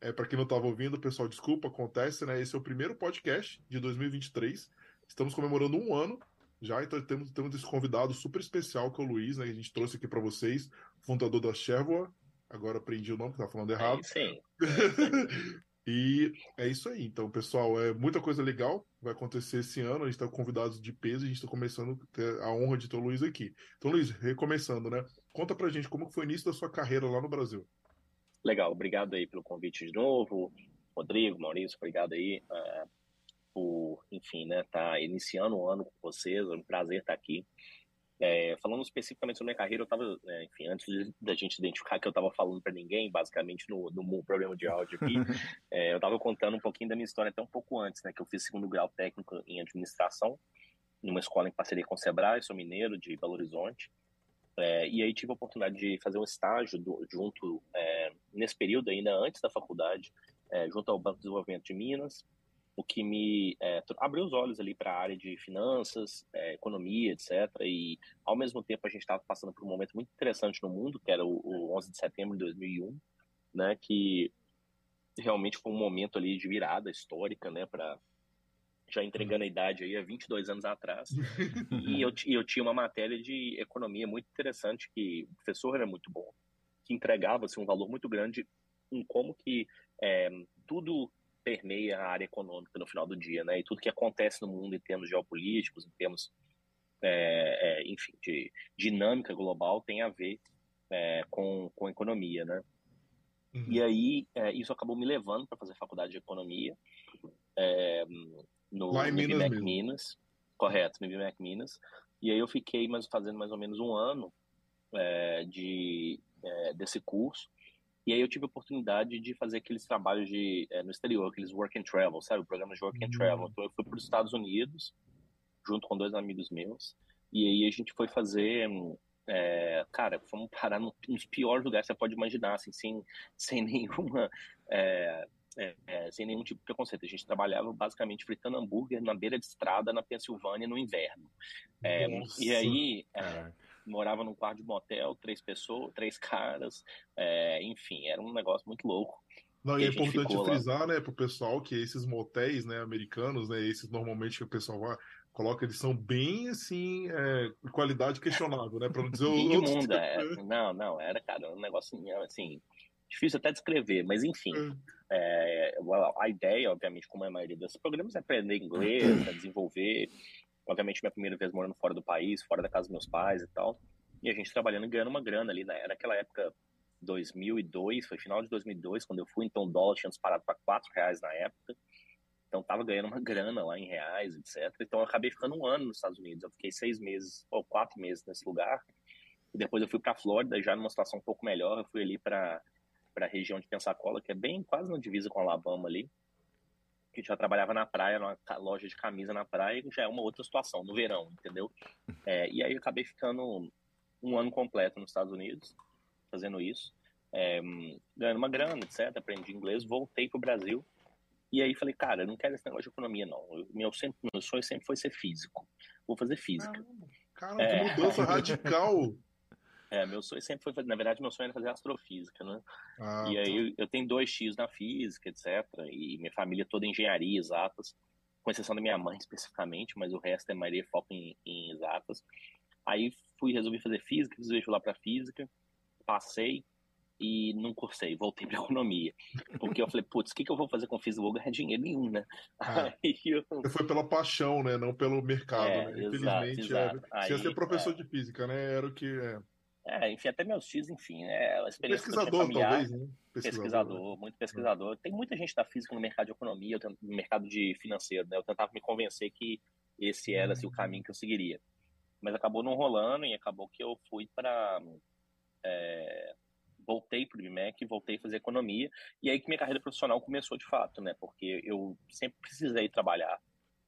É, para quem não estava ouvindo, pessoal, desculpa, acontece, né? Esse é o primeiro podcast de 2023. Estamos comemorando um ano já, então temos, temos esse convidado super especial que é o Luiz, né? Que a gente trouxe aqui para vocês, fundador da Chevoa. Agora aprendi o nome, que tá falando errado. sim. e é isso aí. Então, pessoal, é muita coisa legal vai acontecer esse ano. A gente está com convidados de peso e a gente está começando a ter a honra de ter o Luiz aqui. Então, Luiz, recomeçando, né? Conta pra gente como foi o início da sua carreira lá no Brasil. Legal, obrigado aí pelo convite de novo. Rodrigo, Maurício, obrigado aí uh, por, enfim, né, tá iniciando o ano com vocês. É um prazer estar aqui. É, falando especificamente sobre minha carreira, eu estava, é, enfim, antes da gente identificar que eu estava falando para ninguém, basicamente no, no problema de áudio aqui, é, eu estava contando um pouquinho da minha história até um pouco antes, né, que eu fiz segundo grau técnico em administração, numa escola em parceria com o Sebrae, sou mineiro de Belo Horizonte, é, e aí tive a oportunidade de fazer um estágio do, junto, é, nesse período ainda antes da faculdade, é, junto ao Banco de Desenvolvimento de Minas, o que me é, abriu os olhos ali para a área de finanças, é, economia, etc. E, ao mesmo tempo, a gente estava passando por um momento muito interessante no mundo, que era o, o 11 de setembro de 2001, né, que realmente foi um momento ali de virada histórica, né, para já entregando a idade aí há 22 anos atrás. e eu, eu tinha uma matéria de economia muito interessante que o professor era muito bom, que entregava assim, um valor muito grande em como que é, tudo permeia a área econômica no final do dia, né? E tudo que acontece no mundo em termos geopolíticos, em termos, é, é, enfim, de dinâmica global tem a ver com, com economia, né? Uhum. E aí isso acabou me levando para fazer faculdade de economia é, no, Lá em no Minas, Minas, correto, no BMEC Minas. E aí eu fiquei mais, fazendo mais ou menos um ano é, de, desse curso. E aí eu tive a oportunidade de fazer aqueles trabalhos de, é, no exterior, aqueles work and travel, sabe? Programas de work and travel. Uhum. Então eu fui para os Estados Unidos, junto com dois amigos meus. E aí a gente foi fazer é, cara, fomos parar nos piores lugares que você pode imaginar, assim, sem, sem nenhuma. É, é, é, sem nenhum tipo de preconceito. A gente trabalhava basicamente fritando hambúrguer na beira de estrada na Pensilvânia no inverno. É, e aí é, morava num quarto de motel, três pessoas, três caras, é, enfim, era um negócio muito louco. Não, e, é importante frisar, lá... né, pro pessoal que esses motéis, né, americanos, né, esses normalmente que o pessoal vai, coloca, eles são bem, assim, é, qualidade questionável, né, para não dizer o... Mundo, é, não, não, era, cara, um negócio, assim, difícil até descrever, mas enfim, é. É, a ideia, obviamente, como é a maioria desses programas, é aprender inglês, é desenvolver, obviamente, minha primeira vez morando fora do país, fora da casa dos meus pais e tal, e a gente trabalhando e ganhando uma grana ali, né? naquela época, 2002, foi final de 2002, quando eu fui, então o dólar tinha disparado para 4 reais na época, então tava ganhando uma grana lá em reais, etc. Então eu acabei ficando um ano nos Estados Unidos, eu fiquei seis meses, ou quatro meses nesse lugar, e depois eu fui para Flórida, já numa situação um pouco melhor, eu fui ali para para a região de Pensacola, que é bem quase na divisa com Alabama ali, que já trabalhava na praia, numa loja de camisa na praia, já é uma outra situação, no verão, entendeu? É, e aí eu acabei ficando um ano completo nos Estados Unidos, fazendo isso, é, ganhando uma grana, etc. Aprendi inglês, voltei pro Brasil. E aí falei, cara, eu não quero esse negócio de economia, não. Eu, meu, sempre, meu sonho sempre foi ser físico. Vou fazer física. Caramba, é... que mudança radical! É, meu sonho sempre foi fazer, na verdade, meu sonho era fazer astrofísica, né? Ah, e aí tá. eu tenho dois tios na física, etc. E minha família toda em engenharia, exatas, com exceção da minha mãe especificamente, mas o resto é maioria foco em, em exatas. Aí fui, resolvi fazer física, fiz vestibular para física, passei e não cursei, voltei para economia. Porque eu falei, putz, o que, que eu vou fazer com física? Eu vou ganhar dinheiro nenhum, né? Ah, eu... Foi pela paixão, né? Não pelo mercado, é, né? Infelizmente, exato, exato. Era... Aí, ser professor é... de física, né? Era o que. É... É, enfim, até meus tios, enfim, é uma experiência Pesquisador, familiar, talvez, né? Pesquisador, pesquisador né? muito pesquisador. Tem muita gente da física no mercado de economia, no mercado de financeiro, né? Eu tentava me convencer que esse era assim, o caminho que eu seguiria. Mas acabou não rolando e acabou que eu fui para. É, voltei para o IMEC, voltei a fazer economia, e aí que minha carreira profissional começou de fato, né? Porque eu sempre precisei trabalhar.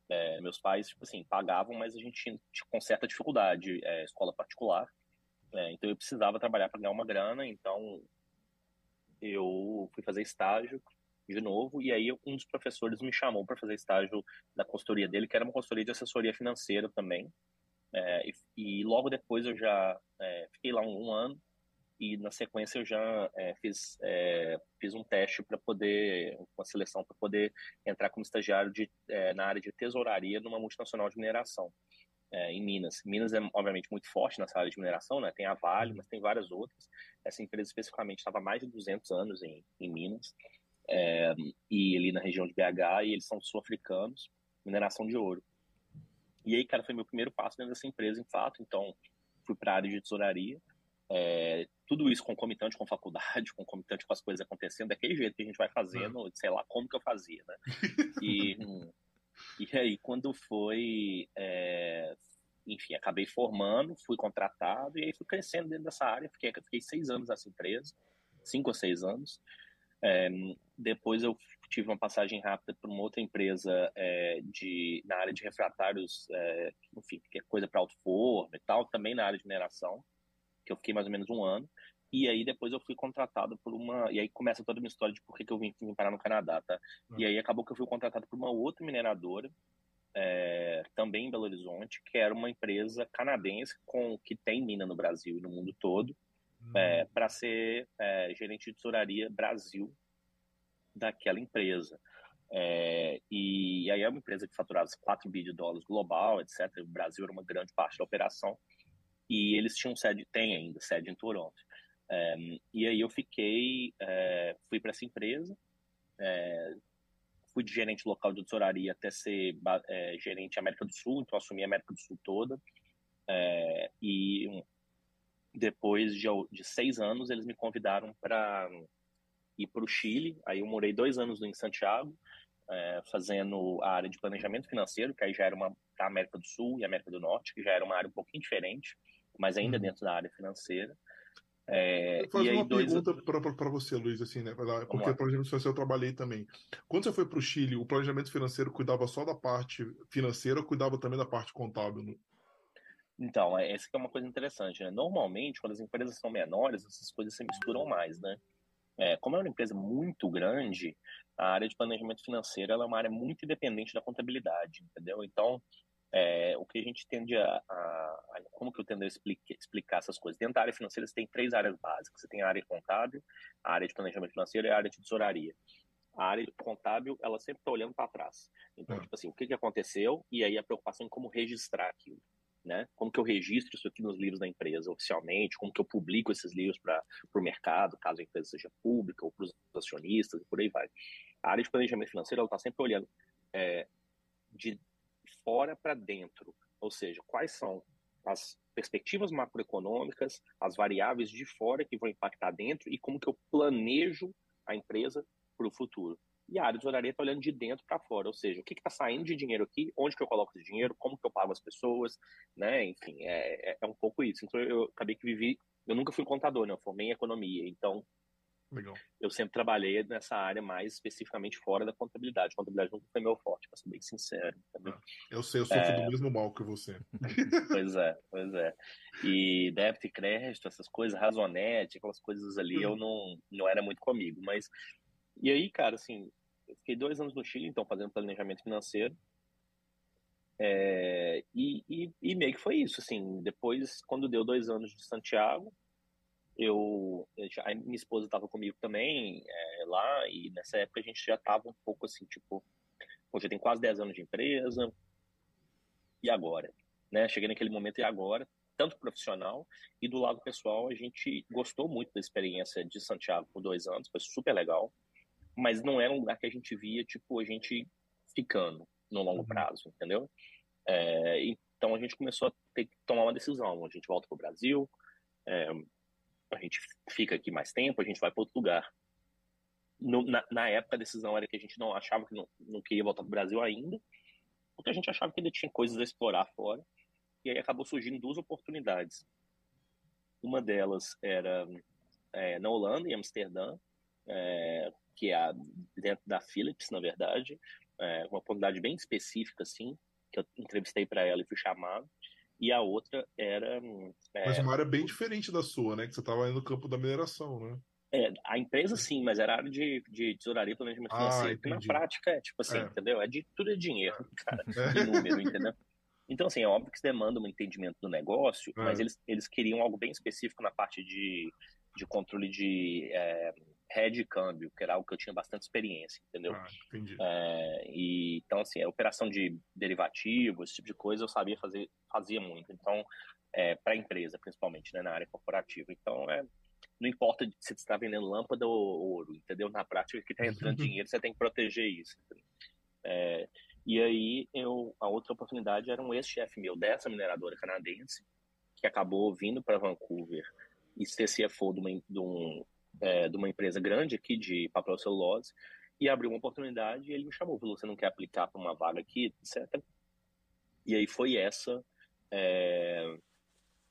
É, meus pais, tipo assim, pagavam, mas a gente tinha com certa dificuldade, é, escola particular. É, então eu precisava trabalhar para ganhar uma grana, então eu fui fazer estágio de novo, e aí um dos professores me chamou para fazer estágio da consultoria dele, que era uma consultoria de assessoria financeira também. É, e, e, logo depois eu já é, fiquei lá um, um, ano, e na sequência eu já é, fiz, é, fiz um teste para poder, uma seleção para poder entrar como estagiário de, é, na área de tesouraria numa multinacional de mineração é, em Minas. Minas é, obviamente, muito forte nessa área de mineração, né? tem a Vale, mas tem várias outras. Essa empresa especificamente estava há mais de 200 anos em, em Minas, é, e ali na região de BH, e eles são sul-africanos, mineração de ouro. E aí, cara, foi meu primeiro passo dentro dessa empresa, em fato, então fui para a área de tesouraria, é, tudo isso concomitante com faculdade, concomitante com as coisas acontecendo, daquele jeito que a gente vai fazendo, é. sei lá, como que eu fazia, né? E, e aí, quando foi, é, enfim, acabei formando, fui contratado e aí fui crescendo dentro dessa área, fiquei, fiquei seis anos nessa empresa, cinco ou seis anos. É, depois eu tive uma passagem rápida para uma outra empresa é, de, na área de refratários, é, enfim, que é coisa para alto forno e tal, também na área de mineração que eu fiquei mais ou menos um ano. E aí depois eu fui contratado por uma. E aí começa toda a minha história de por que, que eu vim, vim parar no Canadá, tá? Uhum. E aí acabou que eu fui contratado por uma outra mineradora, é, também em Belo Horizonte, que era uma empresa canadense com que tem mina no Brasil e no mundo todo, uhum. é, para ser é, gerente de tesouraria Brasil daquela empresa. É, e, e, aí é uma empresa que faturava 4 bilhões de dólares global, etc. O Brasil era uma grande parte da operação e eles tinham sede, tem ainda sede em Toronto. É, e aí eu fiquei, é, fui para essa empresa, é, fui de gerente local de tesouraria até ser é, gerente América do Sul, então assumi a América do Sul toda. E depois de, de, seis anos eles me convidaram para ir para o Chile. Aí eu morei dois anos em Santiago, fazendo a área de planejamento financeiro, que aí já era uma da América do Sul e América do Norte, que já era uma área um pouquinho diferente mas ainda uhum. dentro da área financeira. É, fazer uma dois... pergunta para você, Luiz, assim, né? Porque planejamento financeiro eu trabalhei também. Quando você foi para o Chile, o planejamento financeiro cuidava só da parte financeira ou cuidava também da parte contábil? Né? Então, é, essa é uma coisa interessante, né? Normalmente, quando as empresas são menores, essas coisas se misturam mais, né? É, como é uma empresa muito grande, a área de planejamento financeiro é uma área muito independente da contabilidade, entendeu? Então, é, o que a gente tende a, a, a, como que eu tendo a explicar, explicar essas coisas? Dentro da área financeira você tem três áreas básicas. Você tem a área contábil, a área de planejamento financeiro e a área de tesouraria. A área contábil, ela sempre está olhando para trás. Então, é. tipo assim, o que, que aconteceu? E aí a preocupação em como registrar aquilo. Né? Como que eu registro isso aqui nos livros da empresa oficialmente? Como que eu publico esses livros para o mercado, caso a empresa seja pública, ou para os acionistas, e por aí vai. A área de planejamento financeiro, ela está sempre olhando é, de fora para dentro, ou seja, quais são as perspectivas macroeconômicas, as variáveis de fora que vão impactar dentro e como que eu planejo a empresa para o futuro. E a área de tesouraria está olhando de dentro para fora, ou seja, o que está saindo de dinheiro aqui, onde que eu coloco esse dinheiro, como que eu pago as pessoas, né? Enfim, é, é, é um pouco isso. Então eu acabei que vivi, eu nunca fui contador, né? Eu formei em economia, então Legal. Eu sempre trabalhei nessa área mais especificamente fora da contabilidade. Contabilidade nunca foi meu forte, para ser bem sincero. Ah, eu sei, eu sofro é... do mesmo mal que você. pois é, pois é. E débito e crédito, essas coisas, razonete, aquelas coisas ali, eu não, não era muito comigo. Mas, e aí, cara, assim, eu fiquei dois anos no Chile, então, fazendo planejamento financeiro. É, e, e, e meio que foi isso, assim, depois, quando deu dois anos de Santiago, eu, já, a minha esposa estava comigo também é, lá e nessa época a gente já estava um pouco assim tipo hoje tem quase 10 anos de empresa e agora? né? Cheguei naquele momento e agora? tanto profissional e do lado pessoal a gente gostou muito da experiência de Santiago por dois anos foi super legal mas não era um lugar que a gente via tipo a gente ficando no longo uhum. prazo entendeu? É, então a gente começou a ter que tomar uma decisão a gente volta para o Brasil é, a gente fica aqui mais tempo, a gente vai para outro lugar. No, na, na, época, a decisão era que a gente não achava que não, não queria voltar para o Brasil ainda, porque a gente achava que ainda tinha coisas a explorar fora. E aí acabou surgindo duas oportunidades. Uma delas era é, na Holanda, em Amsterdã, é, que é a, dentro da Philips, na verdade, é, uma oportunidade bem específica, assim, que eu entrevistei para ela e fui chamado e a outra era. É, mas uma área bem diferente da sua, né? Que você estava no campo da mineração, né? É, a empresa sim, mas era área de, de tesouraria e planejamento ah, financeiro. na prática é tipo assim, é. entendeu? É de tudo é dinheiro, cara, é. número, entendeu? Então, assim, é óbvio que isso demanda um entendimento do negócio, é. mas eles, eles queriam algo bem específico na parte de de controle de é, head de câmbio, que era algo que eu tinha bastante experiência, entendeu? Ah, entendi. É, e, então, assim, a operação de derivativos, esse tipo de coisa, eu sabia fazer, fazia muito. Então, é, para a empresa, principalmente, né, na área corporativa. Então, é, não importa se você está vendendo lâmpada ou ouro, entendeu? Na prática, que está entrando dinheiro, você tem que proteger isso. É, e aí, eu, a outra oportunidade era um ex-chefe meu dessa mineradora canadense, que acabou vindo para Vancouver e ser CFO de uma, de, um, é, de uma empresa grande aqui de papel celulose, e abriu uma oportunidade e ele me chamou, falou, você não quer aplicar para uma vaga aqui, etc. E aí foi essa é,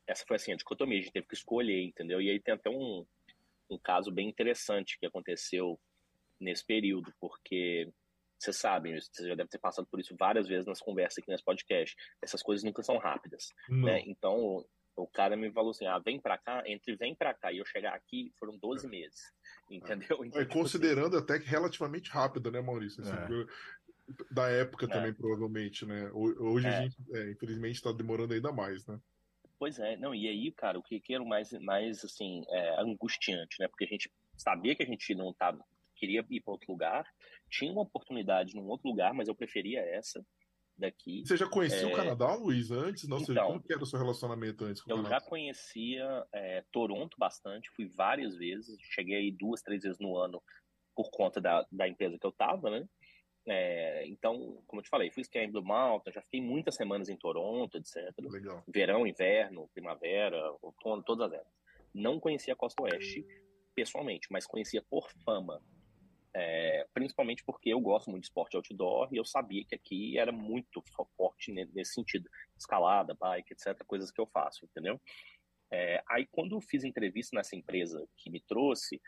essa foi assim, a dicotomia, a gente teve que escolher, entendeu? E aí tem até um, um caso bem interessante que aconteceu nesse período, porque você sabe, você já deve ter passado por isso várias vezes nas conversas aqui nesse podcast. Essas coisas nunca são rápidas, né? Então, o cara me falou assim: "Ah, vem para cá, entre vem para cá e eu chegar aqui foram 12 é. meses". Entendeu? Então, é, tipo considerando assim, até que relativamente rápido, né, Maurício? Assim, é. Da época é. também, provavelmente, né? Hoje a é. gente, é, infelizmente, está demorando ainda mais, né? Pois é, não, e aí, cara, o que, que era o mais, mais assim, é, angustiante, né? Porque a gente sabia que a gente não tava, queria ir para outro lugar, tinha uma oportunidade num outro lugar, mas eu preferia essa daqui. Você já conhecia é... o Canadá, Luiz, antes? Não sei, então, como que era o seu relacionamento antes com o Canadá? Eu já conhecia é, Toronto bastante, fui várias vezes, cheguei aí duas, três vezes no ano por conta da, da empresa que eu tava, né? É, então, como eu te falei, fui esquiar em Blue Mountain, já fiquei muitas semanas em Toronto, etc. Legal. Verão, inverno, primavera, outono, todas as épocas. Não conhecia a Costa Oeste pessoalmente, mas conhecia por fama. É, principalmente porque eu gosto muito de esporte outdoor e eu sabia que aqui era muito forte nesse sentido. Escalada, bike, etc. Coisas que eu faço, entendeu? É, aí, quando eu fiz entrevista nessa empresa que me trouxe,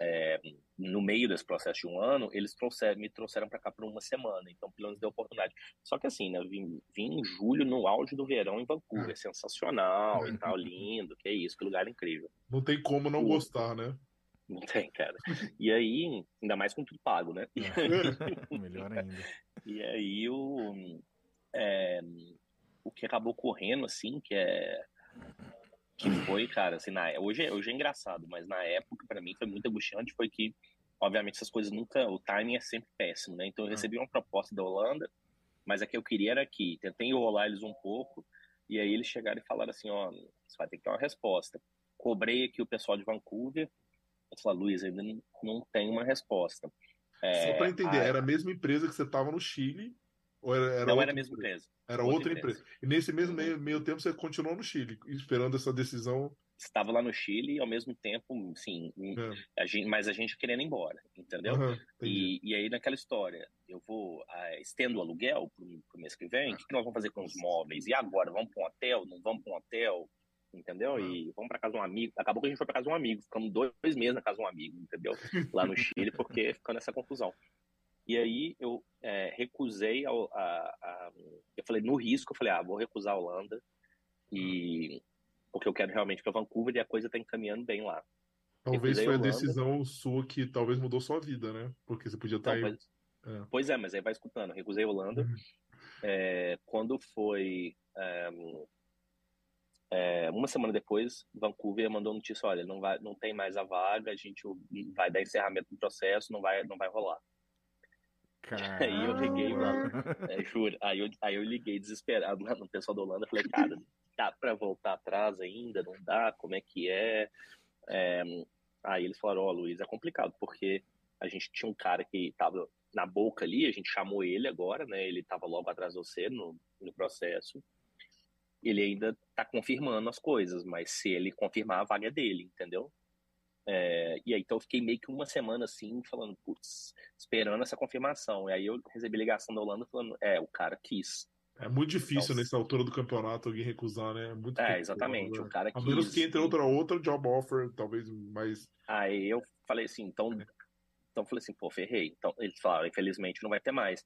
é, no meio desse processo de um ano, eles trouxeram, me trouxeram para cá por uma semana, então pelo menos deu oportunidade. Só que assim, né, vim, vim em julho, no auge do verão em Vancouver, é. sensacional e tal, lindo, que é isso, que lugar incrível. Não tem como não o... gostar, né? Não tem, cara. E aí, ainda mais com tudo pago, né? É. Melhor ainda. E aí, o, é, o que acabou correndo, assim, que é que foi, cara, assim, na, hoje, é, hoje é engraçado, mas na época, para mim, foi muito angustiante, foi que, obviamente, essas coisas nunca, o timing é sempre péssimo, né? Então eu recebi uma proposta da Holanda, mas a que eu queria era aqui, tentei enrolar eles um pouco, e aí eles chegaram e falaram assim, ó, você vai ter que ter uma resposta. Cobrei aqui o pessoal de Vancouver, eu falei, Luiz, ainda não, não tem uma resposta. É, Só para entender, a... era a mesma empresa que você estava no Chile, ou era, era não era a mesma empresa. empresa. Era outra, outra empresa. empresa. E nesse mesmo uhum. meio, meio tempo você continuou no Chile, esperando essa decisão. Estava lá no Chile e ao mesmo tempo, sim, é. a gente, mas a gente querendo ir embora, entendeu? Uhum, e, e aí naquela história, eu vou, uh, estendo o aluguel para o mês que vem, o que, que, nós vamos fazer com os móveis? E agora, vamos para um hotel? Não vamos para um hotel? Entendeu? Uhum. E vamos para casa de um amigo. Acabou que a gente foi para casa de um amigo, ficamos dois, meses na casa de um amigo, entendeu? Lá no Chile, porque ficou nessa confusão. E aí eu é, recusei a, a, a, Eu falei, no risco, eu falei, ah, vou recusar a Holanda. E. Porque eu quero realmente para Vancouver e a coisa está encaminhando bem lá. Talvez recusei foi a, a decisão sua que talvez mudou sua vida, né? Porque você podia estar tá aí. É. Pois é, mas aí vai escutando. Recusei a Holanda. Uhum. É, quando foi. É, é, uma semana depois, Vancouver mandou notícia: olha, não, vai, não tem mais a vaga, a gente vai dar encerramento do processo, não vai, não vai rolar. Caramba. Aí eu liguei, mano. É, juro. Aí eu, aí eu liguei desesperado no pessoal da Holanda. Falei, cara, dá pra voltar atrás ainda? Não dá? Como é que é? é... Aí eles falaram: Ó, oh, Luiz, é complicado, porque a gente tinha um cara que tava na boca ali, a gente chamou ele agora, né? Ele tava logo atrás de você no, no processo. Ele ainda tá confirmando as coisas, mas se ele confirmar, a vaga é dele, entendeu? É, e aí, então eu fiquei meio que uma semana assim, falando, putz, esperando essa confirmação. E aí eu recebi ligação da Holanda falando, é, o cara quis. É muito difícil então, nessa altura do campeonato alguém recusar, né? É, muito é exatamente. Né? O cara quis. A menos que entre outra, outra job offer, talvez mais. Aí eu falei assim, então. É. Então eu falei assim, pô, ferrei. Então eles falaram, infelizmente não vai ter mais.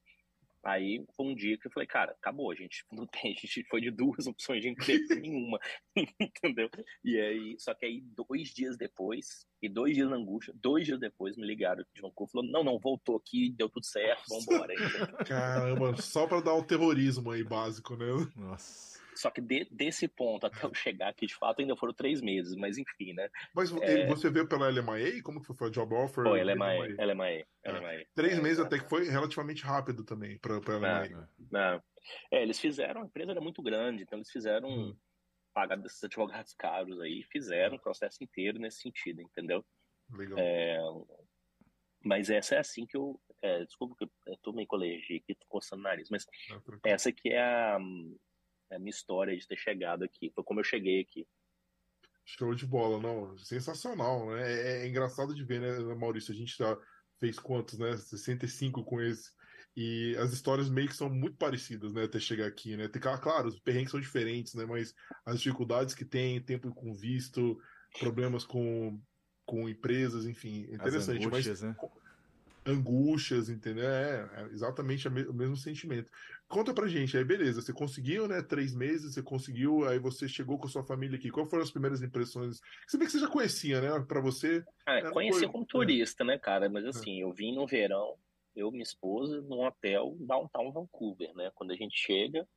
Aí foi um dia que eu falei, cara, acabou, a gente não tem, a gente foi de duas opções de emprego nenhuma, entendeu? E aí, só que aí dois dias depois, e dois dias na angústia, dois dias depois me ligaram de Vancouver, falou, não, não, voltou aqui, deu tudo certo, vambora. Caramba, só pra dar o terrorismo aí básico, né? Nossa. Só que de, desse ponto até eu chegar aqui, de fato, ainda foram três meses, mas enfim, né? Mas é... você veio pela LMA? Como que foi a job offer? Foi, LMA, LMA, LMA. Três meses até que foi relativamente rápido também para a LMA. Não, É, eles fizeram, a empresa era muito grande, então eles fizeram, hum. pagar desses advogados caros aí, fizeram o processo inteiro nesse sentido, entendeu? Legal. É, mas essa é assim que eu. É, desculpa que eu tô meio colegial aqui, tô coçando o nariz, mas essa aqui é a, é a, minha história de ter chegado aqui. Foi como eu cheguei aqui. Show de bola, não. Sensacional, né? É, é engraçado de ver, né, Maurício? A gente já fez quantos, né? 65 com esse. E as histórias meio que são muito parecidas, né? Até chegar aqui, né? Tem, claro, os perrengues são diferentes, né? Mas as dificuldades que tem, tempo com visto, problemas com com empresas, enfim, é interessante. As angústias, mas, né? Angústias, entendeu? É, é exatamente o mesmo sentimento. Conta pra gente, aí beleza, você conseguiu, né? Três meses, você conseguiu, aí você chegou com a sua família aqui. Qual foram as primeiras impressões? Você vê que você já conhecia, né? Pra você. Ah, conhecia como turista, né, cara? Mas assim, é. eu vim no verão, eu minha esposa, num hotel downtown Vancouver, né? Quando a gente chega,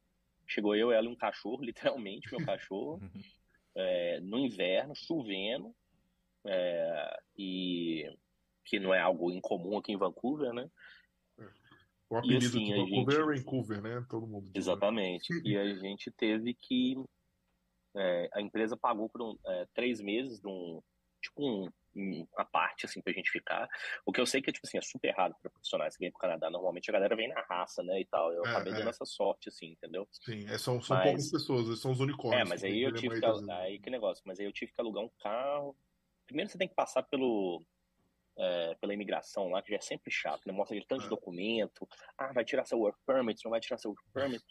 chegou eu, ela e um cachorro, literalmente, meu cachorro, é, no inverno, chovendo é, e que não é algo incomum aqui em Vancouver, né? O apelido e, assim, de Vancouver gente... é Vancouver, né? Todo mundo. Diz, Exatamente. Né? E a gente teve que é, a empresa pagou por um, é, três meses de um tipo um, uma parte assim pra gente ficar. O que eu sei que tipo assim é super raro para profissionais que vêm pro Canadá. Normalmente a galera vem na raça, né, e tal. Eu é, acabei dando é. essa sorte assim, entendeu? Sim, é, são, são mas... poucas pessoas, são os unicórnios. É, mas aí eu tive que, aí que negócio, mas aí eu tive que alugar um carro Primeiro você tem que passar pelo, é, pela imigração lá, que já é sempre chato, né? Mostra aquele tanto de documento. Ah, vai tirar seu work permit, não vai tirar seu work permit.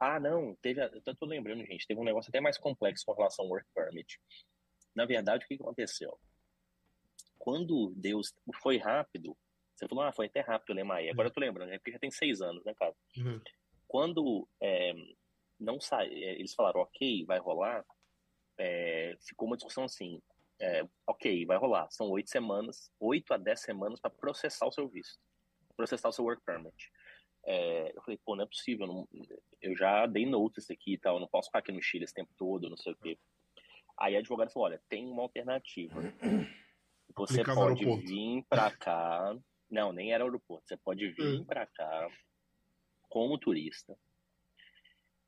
Ah, não, teve. Eu tô lembrando, gente, teve um negócio até mais complexo com relação ao work permit. Na verdade, o que aconteceu? Quando Deus foi rápido, você falou, ah, foi até rápido, né, Maia? Agora eu tô lembrando, é porque já tem seis anos, né, cara? Uhum. Quando é, não sai, é, eles falaram, ok, vai rolar, é, ficou uma discussão assim, é, ok, vai rolar. São oito semanas, oito a dez semanas para processar o seu visto, processar o seu work permit. É, eu falei, pô, não é possível, não, eu já dei notice aqui e tal, não posso ficar aqui no Chile esse tempo todo, não sei o quê. Aí a advogada falou, olha, tem uma alternativa. Você pode vir para cá, não, nem era aeroporto, você pode vir hum. para cá como turista,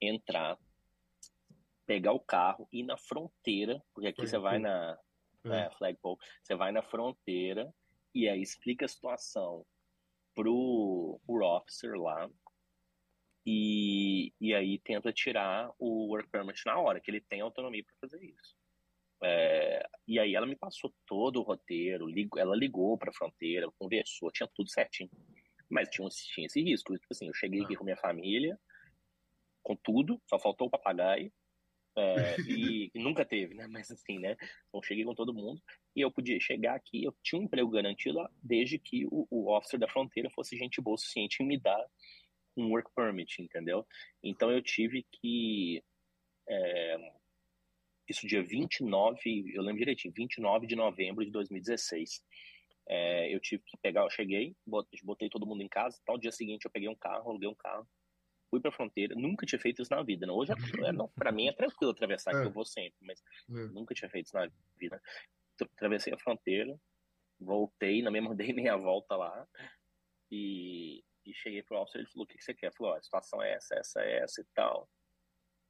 entrar, pegar o carro, ir na fronteira, porque aqui você vai na, é. é, flagpole. Você vai na fronteira e aí explica a situação pro, pro officer lá e, e aí tenta tirar o work permit na hora, que ele tem autonomia para fazer isso. É, e aí ela me passou todo o roteiro, ela ligou para a fronteira, conversou, tinha tudo certinho. Mas tinha, tinha esse risco. Tipo assim, eu cheguei aqui ah. com minha família, com tudo, só faltou o papagaio, é, e, nunca teve, né? Mas assim, né? Então cheguei com todo mundo e eu podia chegar aqui, eu tinha um emprego garantido desde que o, o officer da fronteira fosse gente boa o suficiente em me dar um work permit, entendeu? Então eu tive que. É, isso dia 29, eu lembro direitinho, 29 de novembro de 2016. É, eu tive que pegar, eu cheguei, botei todo mundo em casa, tal dia seguinte eu peguei um carro, aluguei um carro, fui pra fronteira, nunca tinha feito isso na vida. Né? Hoje, é, não, pra mim é tranquilo atravessar, é. que eu vou sempre, mas é. nunca tinha feito isso na vida. Atravessei a fronteira, voltei, na mesma dei meia volta lá, e, e cheguei pro officer, ele falou, o que, que você quer? Falou, a situação é essa, essa, essa e tal.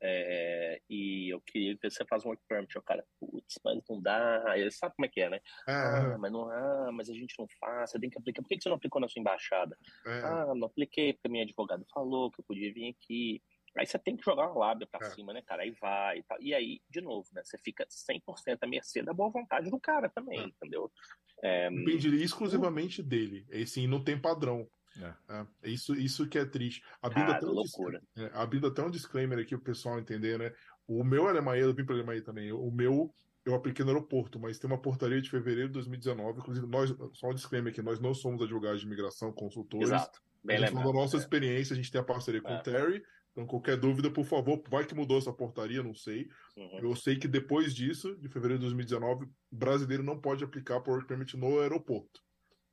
É, e eu queria que você faça um work permit. O cara, putz, mas não dá. Ele sabe como é que é, né? É. Ah, mas não, ah, mas a gente não faz, você tem que aplicar. Por que você não aplicou na sua embaixada? É. Ah, não apliquei porque minha advogada falou que eu podia vir aqui. Aí você tem que jogar uma lábia pra é. cima, né, cara? Aí vai e tal. E aí, de novo, né? Você fica 100% à mercê da boa vontade do cara também, é. entendeu? É... Depende exclusivamente dele. Esse não tem padrão. É. É, isso, isso que é triste. Abrindo, ah, até um loucura. É, abrindo até um disclaimer aqui o pessoal entender, né? O meu Alemanha, eu vim para Alemanha também. O meu eu apliquei no aeroporto, mas tem uma portaria de fevereiro de 2019. Inclusive, nós, só um disclaimer aqui, nós não somos advogados de imigração, consultores. Exato. Bem a gente lembrado, da nossa é. experiência, a gente tem a parceria com o é. Terry. Então, qualquer dúvida, por favor, vai que mudou essa portaria, não sei. Uhum. Eu sei que depois disso, de fevereiro de 2019, brasileiro não pode aplicar por work permit no aeroporto.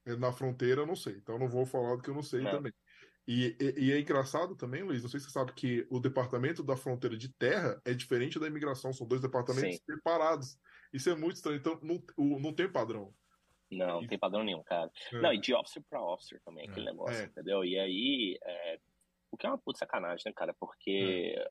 É, na fronteira, eu não sei. Então não vou falar do que eu não sei também. E, e, e, é engraçado também, Luiz, não sei se você sabe que o departamento da fronteira de terra é diferente da imigração, são dois departamentos Sim. separados. Isso é muito estranho, então não, não tem padrão. Não, não tem padrão nenhum, cara. É. Não, e de officer para officer também, aquele é. negócio, é. entendeu? E aí, é, o que é uma puta sacanagem, né, cara? Porque é.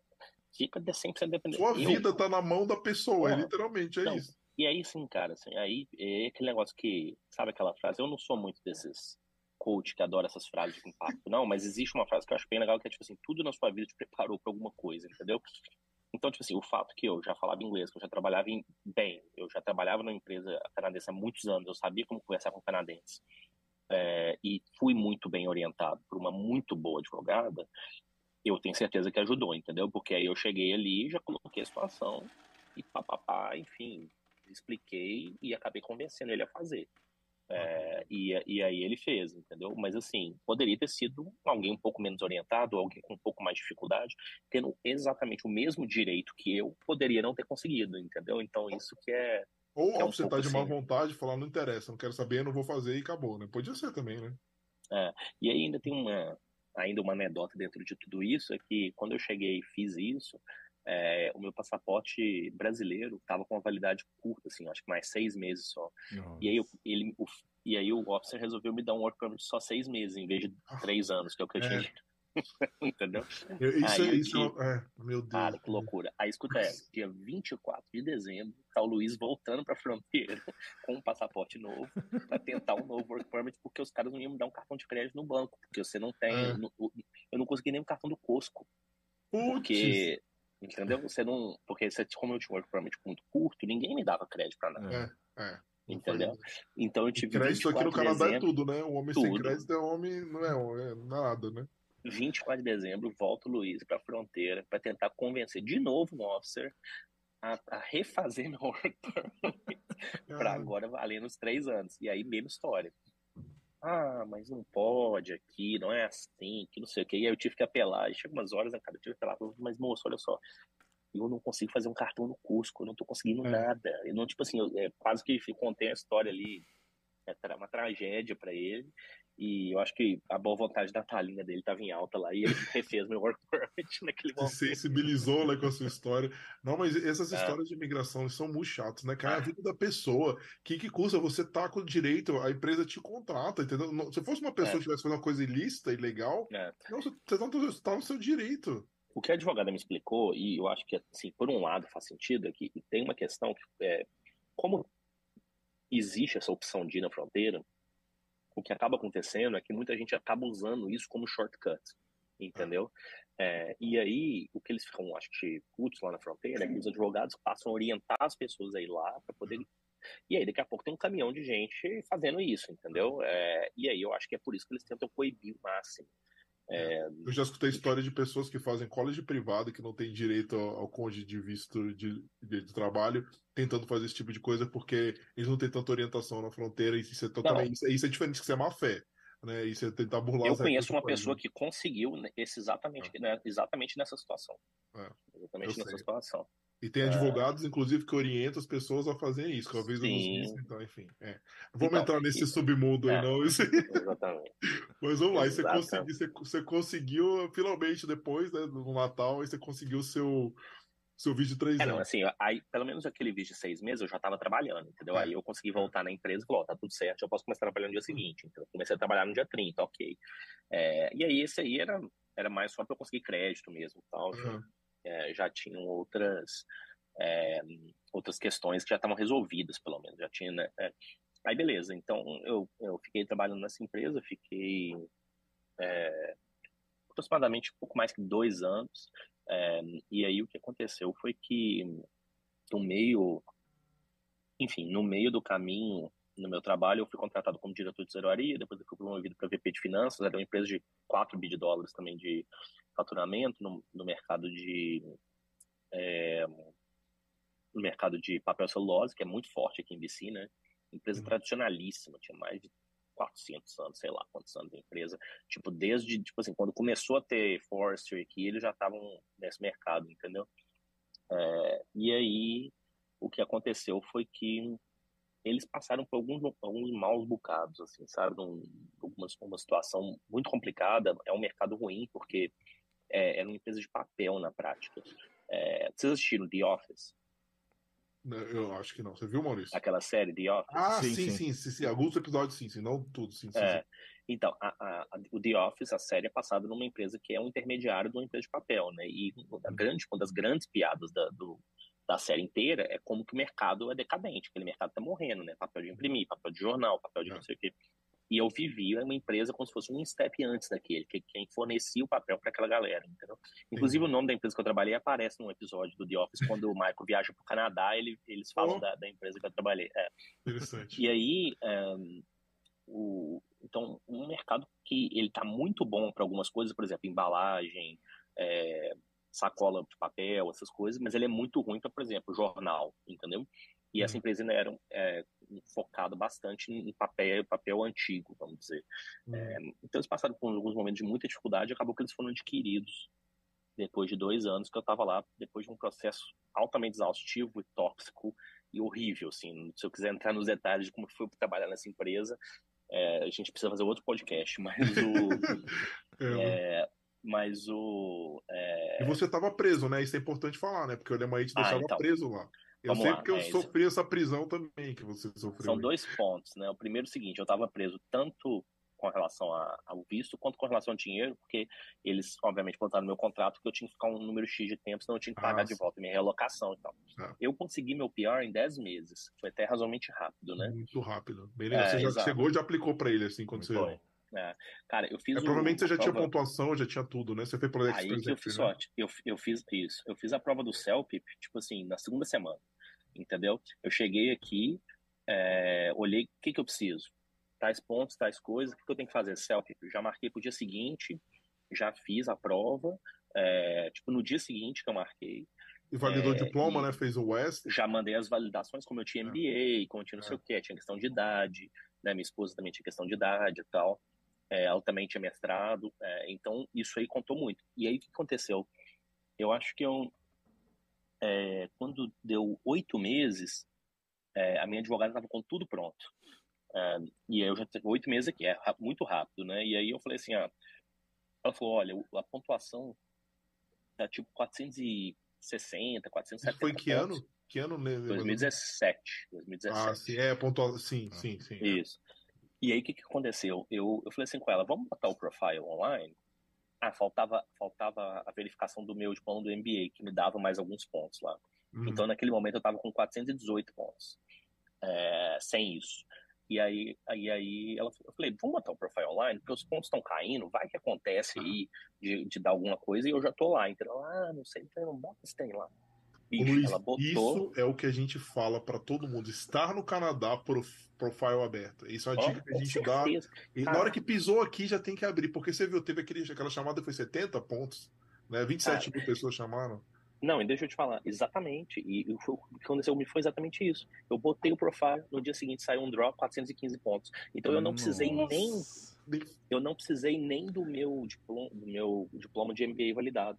fica sempre dependendo. Sua vida eu... tá na mão da pessoa, é literalmente, é isso. E aí sim, cara, assim, aí é aquele negócio que, sabe aquela frase? Eu não sou muito desses coach que adora essas frases de impacto, não, mas existe uma frase que eu acho bem legal que é tipo assim, tudo na sua vida te preparou para alguma coisa, entendeu? Então, tipo assim, o fato que eu já falava inglês, que eu já trabalhava em, bem, eu já trabalhava numa empresa canadense há muitos anos, eu sabia como conversar com canadenses, é, e fui muito bem orientado por uma muito boa advogada, eu tenho certeza que ajudou, entendeu? Porque aí eu cheguei ali, já coloquei a situação, e papapá, enfim, expliquei e acabei convencendo ele a fazer. É, e, e aí ele fez, entendeu? Mas assim, poderia ter sido alguém um pouco menos orientado, alguém com um pouco mais de dificuldade, tendo exatamente o mesmo direito que eu, poderia não ter conseguido, entendeu? Então isso que é. Ou que é um você tá de má assim. vontade falar, não interessa, não quero saber, não vou fazer e acabou, né? Podia ser também, né? É, e aí ainda tem uma, ainda uma anedota dentro de tudo isso, é que quando eu cheguei e fiz isso, é, o meu passaporte brasileiro estava com uma validade curta, assim, acho que mais seis meses só. Nossa. E aí, ele, o, e aí o officer resolveu me dar um work permit só seis meses, em vez de ah. três anos, que é o que eu tinha. É. Entendeu? Isso, aí, isso é, meu Deus. Cara, que loucura. Aí escuta, é, dia 24 de dezembro, tá o Luiz voltando pra fronteira com um passaporte novo para tentar um novo work permit, porque os caras não iam me dar um cartão de crédito no banco, porque você não tem. É. Eu não consegui nem um cartão do Costco. Puts. Porque Entendeu? Você não. Porque você, como eu tinha um permit muito curto, ninguém me dava crédito pra nada. É, é. Entendeu? Então eu tive. Crédito aqui no Canadá é tudo, né? O homem tudo. sem crédito é homem, não é, é nada, né? 24 de dezembro, volto o Luiz para a fronteira para tentar convencer de novo um officer a, a refazer meu work permit para agora valer nos três anos. E aí, mesma história ah, mas não pode aqui, não é assim, que não sei o que. E aí eu tive que apelar. E chega umas horas, né, cara, eu tive que apelar. Mas, moço, olha só, eu não consigo fazer um cartão no Cusco, eu não tô conseguindo é. nada. Eu não, tipo assim, eu, é, quase que contei a história ali, é uma tragédia para ele. E eu acho que a boa vontade da talinha dele estava em alta lá e ele refez meu work permit naquele momento. Se sensibilizou né, com a sua história. Não, mas essas é. histórias de imigração são muito chatas, né, cara? É a vida da pessoa. O que, que custa? Você tá com direito, a empresa te contrata, entendeu? Se fosse uma pessoa é. que estivesse fazendo uma coisa ilícita, ilegal, é. não, você, você tá no seu direito. O que a advogada me explicou, e eu acho que, assim, por um lado faz sentido, é que tem uma questão que, é, como existe essa opção de ir na fronteira, o que acaba acontecendo é que muita gente acaba usando isso como shortcut, entendeu? É, e aí, o que eles ficam, acho que, putos lá na fronteira, é que os advogados passam a orientar as pessoas aí lá para poder. E aí, daqui a pouco, tem um caminhão de gente fazendo isso, entendeu? É, e aí, eu acho que é por isso que eles tentam coibir o máximo. É... Eu já escutei histórias de pessoas que fazem college privado que não tem direito ao, ao cônjuge de visto de, de, de, trabalho, tentando fazer esse tipo de coisa porque eles não têm tanta orientação na fronteira. E isso é, totalmente, isso, isso, é diferente que ser má fé. Né? Isso é tentar burlar Eu conheço uma pessoa que conseguiu esse exatamente, é. né, exatamente nessa situação. É. Exatamente nessa situação. E tem advogados, é... inclusive, que orientam as pessoas a fazer isso, que talvez eu não sei, então, enfim. É. Não vamos então, entrar nesse submundo aí, é, não. Isso... Exatamente. Mas vamos lá, você, consegui, você, você, conseguiu, finalmente, depois né, do Natal, aí você conseguiu o seu, seu vídeo de três é, anos. Não, assim, aí, pelo menos aquele vídeo de seis meses eu já estava trabalhando, entendeu? É. Aí eu consegui voltar na empresa e falou, oh, tá tudo certo, eu posso começar a trabalhar no dia hum. seguinte. Então eu comecei a trabalhar no dia 30, ok. É, e aí esse aí era, era mais só para eu conseguir crédito mesmo tal. Uhum. Já, já tinham outras é, outras questões que já estavam resolvidas, pelo menos, já tinha, né? É. Aí, beleza, então eu, eu fiquei trabalhando nessa empresa, fiquei é, aproximadamente um pouco mais que dois anos, é, e aí o que aconteceu foi que no meio, enfim, no meio do caminho, no meu trabalho, eu fui contratado como diretor de tesouraria, depois eu fui promovido para VP de finanças, era uma empresa de 4 bi de dólares também de faturamento no, no mercado de é, no mercado de papel celulose, que é muito forte aqui em BC, né? Empresa uhum. tradicionalíssima, tinha mais de 400 anos, sei lá quantos anos de empresa. Tipo, desde, tipo assim, quando começou a ter forestry aqui, eles já estavam nesse mercado, entendeu? É, e aí, o que aconteceu foi que eles passaram por alguns, alguns maus bocados, assim, sabe? Um, uma, uma situação muito complicada. É um mercado ruim, porque é, é uma empresa de papel na prática. É, vocês assistiram The Office? Eu acho que não. Você viu, Maurício? Aquela série The Office? Ah, sim, sim, sim. sim, sim. Alguns episódios, sim, sim. Não tudo, sim, sim. É, sim. Então, a, a, o The Office, a série é passada numa empresa que é um intermediário de uma empresa de papel, né? E uma, grande, uma das grandes piadas da, do, da série inteira é como que o mercado é decadente, aquele mercado tá morrendo, né? Papel de imprimir, papel de jornal, papel de é. não sei o quê. E eu vivia uma empresa como se fosse um step antes daquele, que quem fornecia o papel para aquela galera, entendeu? Inclusive Sim. o nome da empresa que eu trabalhei aparece num episódio do The Office, quando o Michael viaja para o Canadá, ele, eles falam oh. da, da, empresa que eu trabalhei. É. Interessante. E aí, um, o, então, um mercado que ele está muito bom para algumas coisas, por exemplo, embalagem, é, sacola de papel, essas coisas, mas ele é muito ruim para, por exemplo, jornal, entendeu? E essa uhum. empresa ainda era é, focada bastante em papel, papel antigo, vamos dizer. Uhum. É, então eles passaram por alguns momentos de muita dificuldade e acabou que eles foram adquiridos depois de dois anos que eu estava lá, depois de um processo altamente exaustivo e tóxico e horrível, assim. Se eu quiser entrar nos detalhes de como foi trabalhar nessa empresa, é, a gente precisa fazer outro podcast, mas o... é, mas o. É... E você estava preso, né? Isso é importante falar, né? Porque o Lemaite ah, deixava então, preso lá. Eu sei lá, porque eu sofri essa prisão também que você sofreu. São dois pontos, né? O primeiro é o seguinte: eu estava preso tanto com relação a, ao visto quanto com relação ao dinheiro, porque eles, obviamente, botaram no meu contrato que eu tinha que ficar um número X de tempo, senão eu tinha que pagar ah, de volta minha realocação e tal. Ah. Eu consegui meu PR em 10 meses. Foi até razoavelmente rápido, né? Muito rápido. Bem legal. É, você já exato. chegou e já aplicou para ele assim quando Foi. você. É. Cara, eu fiz. É, provavelmente você já prova... tinha pontuação, já tinha tudo, né? Você foi pelo Aí que eu fiz né? sorte. Eu, eu fiz isso. Eu fiz a prova do CELPIP, tipo assim, na segunda semana. Entendeu? Eu cheguei aqui, é, olhei o que, que eu preciso. Tais pontos, tais coisas, o que, que eu tenho que fazer? CELPIP. Eu já marquei pro dia seguinte, já fiz a prova. É, tipo, no dia seguinte que eu marquei. E validou é, o diploma, né? Fez o West. Já mandei as validações, como eu tinha MBA, é. como eu tinha não sei é. o quê, tinha questão de idade, né? Minha esposa também tinha questão de idade e tal é, ela também tinha mestrado, então isso aí contou muito. E aí o que aconteceu? Eu acho que eu, é, quando deu oito meses, é, a minha advogada estava com tudo pronto. É, e eu já tenho oito meses aqui, é muito rápido, né? E aí eu falei assim, ah, ela falou, olha, a pontuação tá tipo 460, 470 Foi que pontos. ano? Que ano? 2017. 2017. Ah, sim, é, pontuação, sim, sim, sim. Isso. E aí, o que, que aconteceu? Eu, eu falei assim com ela, vamos botar o profile online? Ah, faltava, faltava a verificação do meu diploma do MBA, que me dava mais alguns pontos lá. Uhum. Então, naquele momento, eu estava com 418 pontos. É, sem isso. E aí, aí, aí ela, eu falei, vamos botar o profile online, porque os pontos estão caindo, vai que acontece aí de, de dar alguma coisa e eu já tô lá. Então, ah, não sei, então não bota se tem lá. Bicho, Luiz, botou... Isso é o que a gente fala para todo mundo. Estar no Canadá por profile aberto. Isso é uma oh, dica que a gente dá. E na hora que pisou aqui já tem que abrir. Porque você viu, teve aquele, aquela chamada foi 70 pontos. Né? 27 mil pessoas chamaram. Não, e deixa eu te falar, exatamente. E o que aconteceu comigo foi exatamente isso. Eu botei o profile, no dia seguinte saiu um drop, 415 pontos. Então eu não precisei Nossa. nem. Eu não precisei nem do meu diploma, do meu diploma de MBA validado.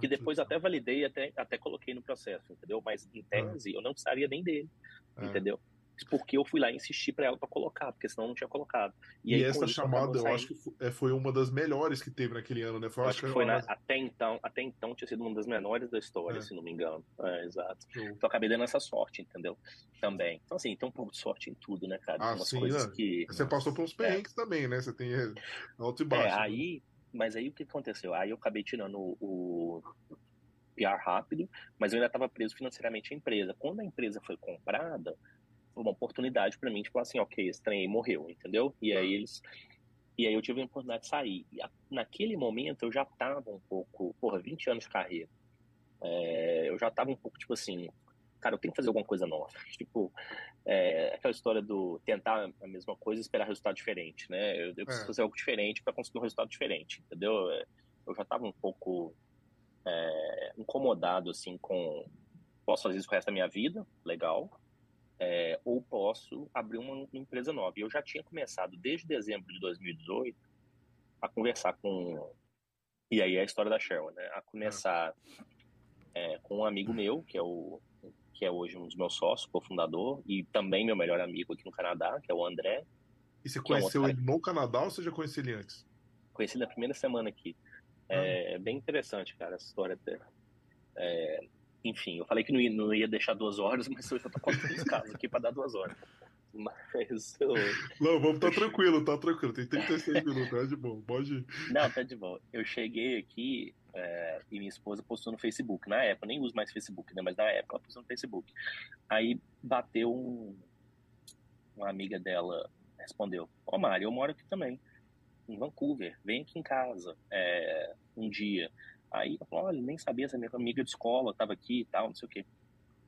Que depois até validei, até, até coloquei no processo, entendeu? Mas em tese eu não precisaria nem dele, é. entendeu? Porque eu fui lá insistir para ela para colocar, porque senão eu não tinha colocado. E, e aí, essa chamada, eu acho que é, foi uma das melhores que teve naquele ano, né? Foi, acho, acho que foi na, até então, até então tinha sido uma das menores da história, é. se não me engano. É, exato. Então acabei dando essa sorte, entendeu? Também. Então, assim, tem um pouco de sorte em tudo, né, cara? Ah, sim, né? que... Você passou pelos é. perrengues também, né? Você tem alto e é, baixo. É, aí, mas aí o que aconteceu? Aí eu acabei tirando o, o PR rápido, mas eu ainda estava preso financeiramente à empresa. Quando a empresa foi comprada, foi uma oportunidade para mim, tipo assim, ok, esse trem aí morreu, entendeu? E aí eles. E aí eu tive a oportunidade de sair. E a, naquele momento eu já estava um pouco, porra, 20 anos de carreira. É, eu já estava um pouco, tipo assim, cara, eu tenho que fazer alguma coisa nova. Tipo, é, aquela história do tentar a mesma coisa e esperar resultado diferente, né? Eu, eu preciso é. fazer algo diferente para conseguir um resultado diferente, entendeu? É, eu já estava um pouco é, incomodado, assim, com posso fazer isso o resto da minha vida, legal, é, ou posso abrir uma, empresa nova. E eu já tinha começado, desde dezembro de 2018, a conversar com... E aí é a história da Cheryl, né? A começar é, com um amigo meu, que é o que é hoje um dos meus sócios, cofundador, e também meu melhor amigo aqui no Canadá, que é o André. E você conheceu é um ele no Canadá ou você já conhecia ele antes? Conheci na primeira semana aqui. É ah. bem interessante, cara, essa história. É, enfim, eu falei que não ia, não ia deixar duas horas, mas eu já tô contando os casos aqui para dar duas horas. Mas eu... Não, vamos tá tranquilo, tá tranquilo. Tem 36 minutos, tá de bom, pode ir. Não, tá de bom. Eu cheguei aqui é, e minha esposa postou no Facebook. Na época, nem uso mais Facebook, né? Mas na época ela postou no Facebook. Aí bateu um... uma amiga dela, respondeu: Ô oh, Mari, eu moro aqui também, em Vancouver, vem aqui em casa é, um dia. Aí eu falei: olha, nem sabia se minha amiga de escola estava aqui e tal, não sei o quê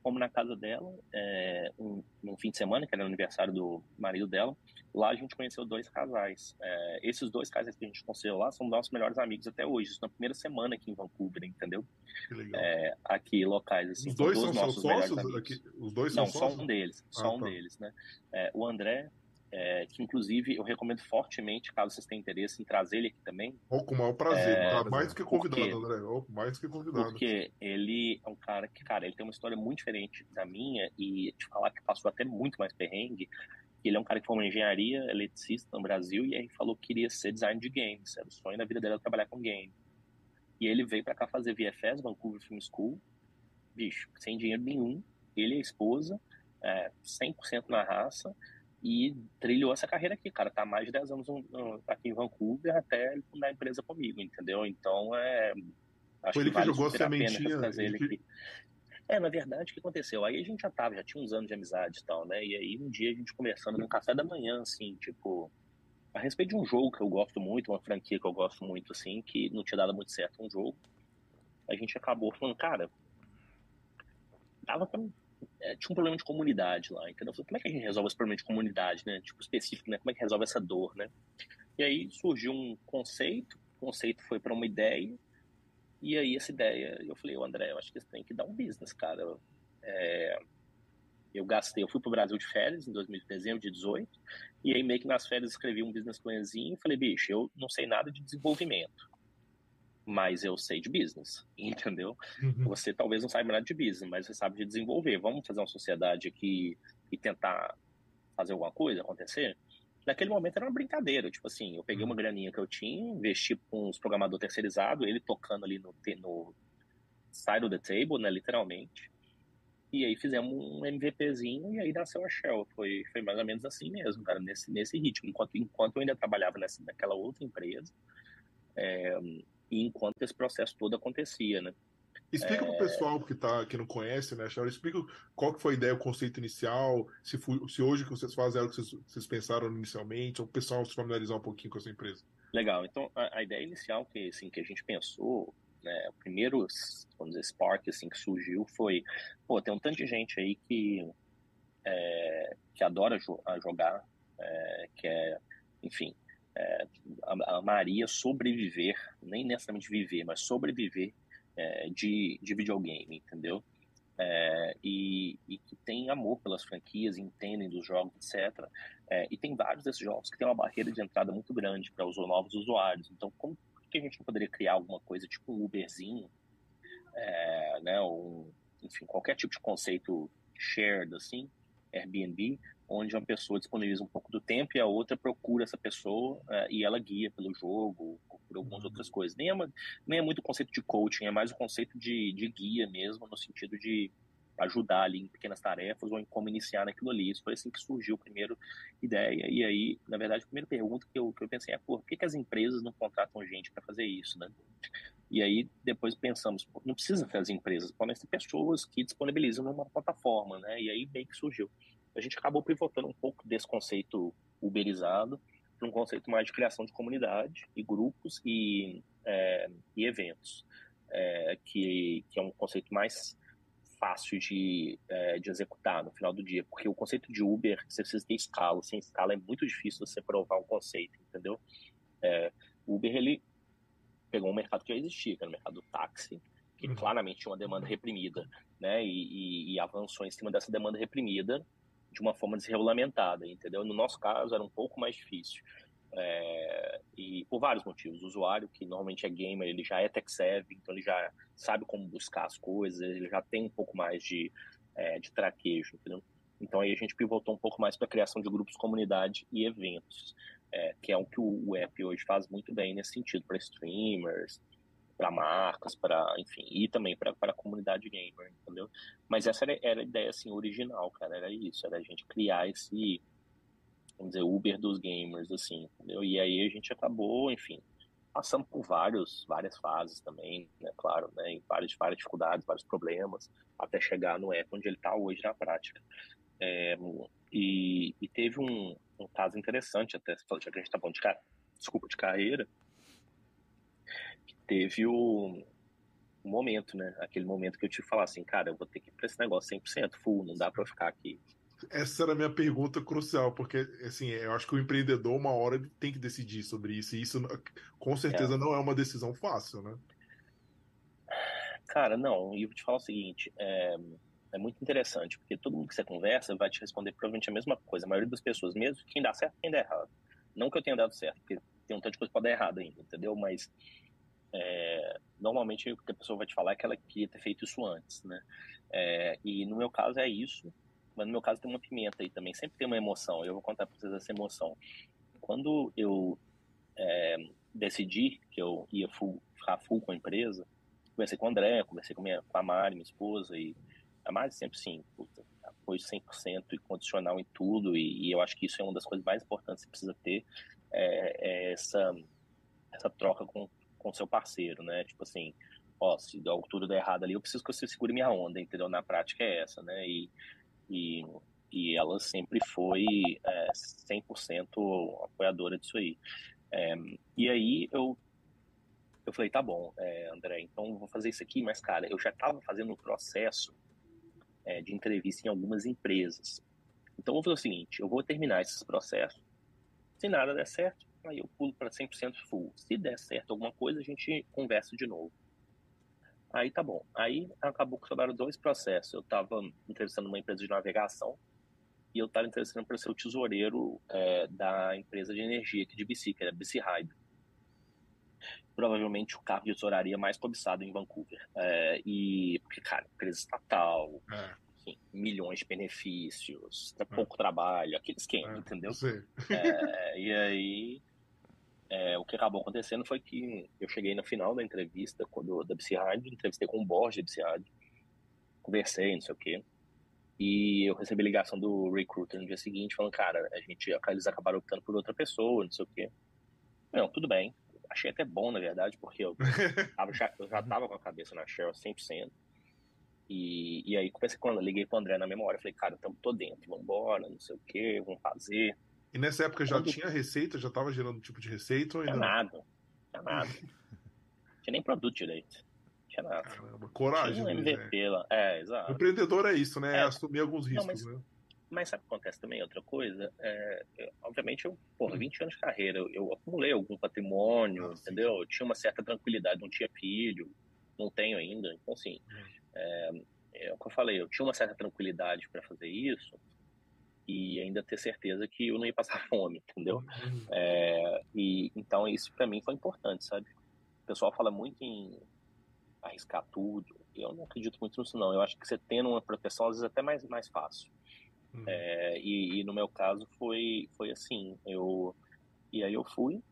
fomos na casa dela é, um, num fim de semana, que era o aniversário do marido dela. Lá a gente conheceu dois casais. É, esses dois casais que a gente conheceu lá são nossos melhores amigos até hoje. Isso na primeira semana aqui em Vancouver, entendeu? Que legal. É, aqui, locais, assim. Os dois são nossos sócios aqui? Os dois Não, são só um deles. Só ah, um tá. deles, né? É, o André é, que inclusive eu recomendo fortemente, caso vocês tenham interesse em trazer ele aqui também. Oh, com o maior prazer, é, tá mais do que convidado, porque, André. Oh, mais do que convidado. Porque ele é um cara que, cara, ele tem uma história muito diferente da minha e te falar que passou até muito mais perrengue. Ele é um cara que formou engenharia eletricista no Brasil e aí falou que queria ser design de games. Era o sonho da vida dele trabalhar com game. E ele veio para cá fazer VFS, Vancouver Film School, bicho, sem dinheiro nenhum. Ele e a esposa, é, 100% na raça e trilhou essa carreira aqui, cara. Tá há mais de 10 anos aqui em Vancouver até ele fundar a empresa comigo, entendeu? Então, é. Acho Foi ele que, vale que jogou a sementinha. Trazer ele aqui. É, na verdade, o que aconteceu? Aí a gente já tava, já tinha uns anos de amizade e tal, né? E aí um dia a gente conversando no café da manhã, assim, tipo, a respeito de um jogo que eu gosto muito, uma franquia que eu gosto muito, assim, que não tinha dado muito certo um jogo. A gente acabou falando, cara, dava pra é, tinha um problema de comunidade lá, entendeu? Falei, como é que a gente resolve esse problema de comunidade, né? Tipo, específico, né? Como é que resolve essa dor, né? E aí surgiu um conceito, o conceito foi para uma ideia, e aí essa ideia, eu falei, o André, eu acho que você tem que dar um business, cara. É, eu gastei, eu fui pro Brasil de férias em 2000, dezembro de 18, e aí meio que nas férias escrevi um business planzinho e falei, bicho, eu não sei nada de desenvolvimento mas eu sei de business, entendeu? Uhum. Você talvez não saiba nada de business, mas você sabe de desenvolver. Vamos fazer uma sociedade aqui e tentar fazer alguma coisa acontecer? Naquele momento era uma brincadeira, tipo assim, eu peguei uma uhum. graninha que eu tinha, investi com uns programador terceirizado, ele tocando ali no, no side of the table, né, literalmente. E aí fizemos um MVPzinho e aí nasceu a Shell. Foi, foi mais ou menos assim mesmo, cara, nesse, nesse ritmo. Enquanto, enquanto eu ainda trabalhava nessa, naquela outra empresa, é, e enquanto esse processo todo acontecia, né? Explica é... para o pessoal que, tá, que não conhece, né, Sharon? Explica qual que foi a ideia, o conceito inicial, se, foi, se hoje que vocês fazem é o que vocês, vocês pensaram inicialmente, ou o pessoal se familiarizar um pouquinho com essa empresa. Legal. Então, a, a ideia inicial que, assim, que a gente pensou, né, o primeiro, vamos dizer, spark assim, que surgiu foi, pô, tem um tanto de gente aí que, é, que adora jo jogar, é, que é, enfim, é, a, Maria sobreviver, nem necessariamente viver, mas sobreviver é, de, de videogame, entendeu? É, e, e, que tem amor pelas franquias, entendem dos jogos, etc. É, e tem vários desses jogos que tem uma barreira de entrada muito grande para os novos usuários. Então, como que a gente não poderia criar alguma coisa tipo um Uberzinho, é, né, ou, enfim, qualquer tipo de conceito shared, assim, Airbnb, onde uma pessoa disponibiliza um pouco do tempo e a outra procura essa pessoa uh, e ela guia pelo jogo, por algumas outras uhum. coisas. Nem é, uma, nem é muito o conceito de coaching, é mais o conceito de, de guia mesmo, no sentido de ajudar ali em pequenas tarefas ou em como iniciar naquilo ali. Isso foi assim que surgiu a primeira ideia. E aí, na verdade, a primeira pergunta que eu, que eu pensei é, por que, que as empresas não contratam gente para fazer isso, né? E aí, depois pensamos, não precisa ter as empresas, podem ser pessoas que disponibilizam numa plataforma, né? E aí, meio que surgiu a gente acabou pivotando um pouco desse conceito uberizado para um conceito mais de criação de comunidade e grupos e, é, e eventos, é, que, que é um conceito mais fácil de, é, de executar no final do dia, porque o conceito de Uber, você precisa ter escala, sem escala é muito difícil você provar um conceito, entendeu? É, Uber, ele pegou um mercado que já existia, que era o mercado do táxi, que uhum. claramente tinha uma demanda reprimida, né, e, e, e avançou em cima dessa demanda reprimida de uma forma desregulamentada, entendeu? No nosso caso era um pouco mais difícil. É, e por vários motivos. O usuário, que normalmente é gamer, ele já é tech savvy, então ele já sabe como buscar as coisas, ele já tem um pouco mais de, é, de traquejo, entendeu? Então aí a gente pivotou um pouco mais para a criação de grupos, comunidade e eventos, é, que é o que o, o app hoje faz muito bem nesse sentido, para streamers, para marcas, para enfim, e também para a comunidade gamer, entendeu? Mas essa era, era, a ideia assim original, cara, era isso, era a gente criar esse vamos dizer Uber dos gamers assim, entendeu? E aí a gente acabou, enfim, passando por vários, várias fases também, né, claro, né, em várias, várias dificuldades, vários problemas, até chegar no app onde ele está hoje na prática. É, e, e, teve um, um, caso interessante, até já que a gente está falando de, desculpa, de carreira, teve o, o momento, né? Aquele momento que eu que falar assim, cara, eu vou ter que ir para esse negócio 100% full, não dá para ficar aqui. Essa era a minha pergunta crucial, porque assim, eu acho que o empreendedor, uma hora, tem que decidir sobre isso, e isso com certeza é. não é uma decisão fácil, né? Cara, não, e eu vou te falar o seguinte, é, é muito interessante, porque todo mundo que você conversa vai te responder provavelmente a mesma coisa. A maioria das pessoas, mesmo quem dá certo, quem dá errado. Não que eu tenha dado certo, porque tem um tanto de coisa que pode dar errado ainda, entendeu? Mas é, normalmente o que a pessoa vai te falar é que ela queria ter feito isso antes, né? É, e no meu caso é isso, mas no meu caso tem uma pimenta aí também. Sempre tem uma emoção. Eu vou contar para vocês essa emoção. Quando eu é, decidi que eu ia full, ficar full com a empresa, conversei com o André, conversei com, minha, com a Mari, minha esposa, e a Mari sempre sim, puta, apoio 100% e condicional em tudo, e, e, eu acho que isso é uma das coisas mais importantes que você precisa ter, é, é essa, essa troca com com seu parceiro, né? Tipo assim, ó, se altura der errado ali, eu preciso que você segure minha onda, entendeu? Na prática é essa, né? E, e, e ela sempre foi é, 100% apoiadora disso aí. É, e aí eu eu falei, tá bom, é, André, então vou fazer isso aqui, mas, cara, eu já estava fazendo um processo é, de entrevista em algumas empresas. Então, eu vou fazer o seguinte, eu vou terminar esses processos. Se nada der certo, aí eu pulo para 100% full. Se der certo alguma coisa, a gente conversa de novo. Aí tá bom. Aí acabou que sobraram dois processos. Eu estava entrevistando uma empresa de navegação e eu estava entrevistando para ser o tesoureiro é, da empresa de energia aqui de BC, que era BC Hydro provavelmente o carro de tesouraria mais cobiçado em Vancouver. É, e, porque, cara, empresa estatal, é. enfim, milhões de benefícios, é. pouco trabalho, aquele esquema, é, entendeu? É, e aí, é, o que acabou acontecendo foi que eu cheguei no final da entrevista quando, da BC Rádio, entrevistei com o Borges da BC Rádio, conversei, não sei o quê, e eu recebi ligação do recruiter no dia seguinte, falando, cara, a gente, eles acabaram optando por outra pessoa, não sei o quê. Não, tudo bem, achei até bom, na verdade, porque eu, tava, já, eu já tava com a cabeça na Cheryl 100%. E, e aí, comecei quando liguei pro André na memória, falei, cara, tamo, tô dentro, vambora, não sei o que, vamos fazer. E nessa época já quando... tinha receita, já tava gerando tipo de receita ou ainda? Tinha nada, tinha nada. tinha nem produto direito. Tinha nada. Caramba, coragem. Tinha um MVP né? lá. É, exato. O empreendedor é isso, né? É, é assumir alguns riscos, não, mas... né? Mas sabe o que acontece também? Outra coisa, é, eu, obviamente, eu, porra, 20 anos de carreira, eu, eu acumulei algum patrimônio, Nossa, entendeu? Eu tinha uma certa tranquilidade, não tinha filho, não tenho ainda. Então, assim, é, é o que eu falei, eu tinha uma certa tranquilidade para fazer isso e ainda ter certeza que eu não ia passar fome, entendeu? Uhum. É, e então isso para mim foi importante, sabe? O pessoal fala muito em arriscar tudo. Eu não acredito muito nisso, não. Eu acho que você tendo uma proteção, às vezes, é até mais, mais fácil. Uhum. É, e, e, no meu caso foi, foi assim, eu e aí eu fui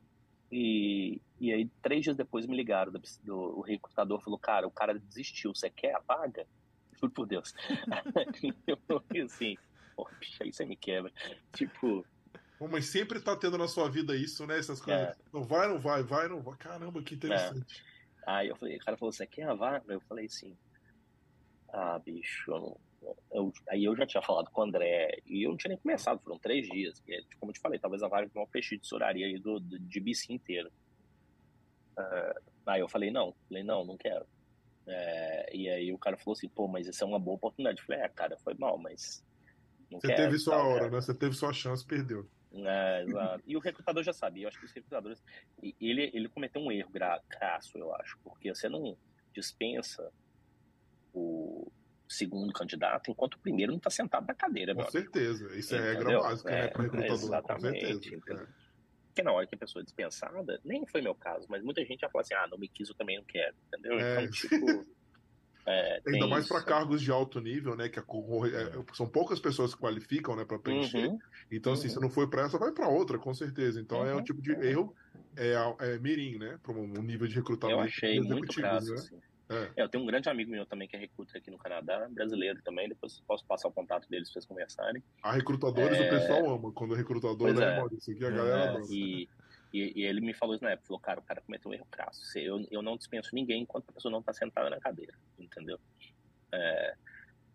e, e aí três dias depois me ligaram do, do o recrutador falou, cara, o cara desistiu, você quer a vaga? Juro por Deus. eu falei assim, pô, aí você me quebra. Tipo... Bom, mas sempre tá tendo na sua vida isso, né? Essas coisas. É. Não vai, não vai, vai, não vai. Caramba, que interessante. É. Aí eu falei, o cara falou, você quer a vaga? Eu falei assim, ah, bicho, eu não, eu, aí eu já tinha falado com o André, e eu não tinha nem começado, foram três dias. E, como eu te falei, talvez a vaga peixe de soraria aí do, do, de BC inteiro. Uh, aí eu falei, não, falei, não, não quero. É, e aí o cara falou assim, pô, mas isso é uma boa oportunidade. Eu falei, é, cara, foi mal, mas. Você quero, teve sua hora, cara. né? Você teve sua chance, perdeu. É, exato. E o recrutador já sabia, eu acho que os recrutadores. Ele, ele cometeu um erro crasso, eu acho, porque você não dispensa o, segundo candidato, enquanto o primeiro não está sentado na cadeira. Com certeza, isso é regra básica, né, é, né, para recrutador, exatamente, com certeza. É. Porque na hora que a pessoa é dispensada, nem foi meu caso, mas muita gente já fala assim, ah, não me quis, eu também não quero, entendeu? É. Então, tipo, É, Ainda mais para cargos de alto nível, né? Que a, é, são poucas pessoas que qualificam, né, para preencher. Uhum. Então, assim, uhum. se não foi para essa, vai para outra, com certeza. Então, uhum. é um tipo de erro é, é mirim, né? Para um nível de recrutamento. Eu achei muito crasso, né? assim. É. é. eu tenho um grande amigo meu também que é recruta aqui no Canadá, brasileiro também. Depois posso passar o contato deles para vocês conversarem. A recrutadores é... o pessoal ama. Quando o recrutador pois é, Maurício, aqui a galera é, adora. E, e, e, ele me falou isso na época. Falou, cara, o cara cometeu um erro crasso. Eu, eu não dispenso ninguém enquanto a pessoa não está sentada na cadeira. Entendeu? É,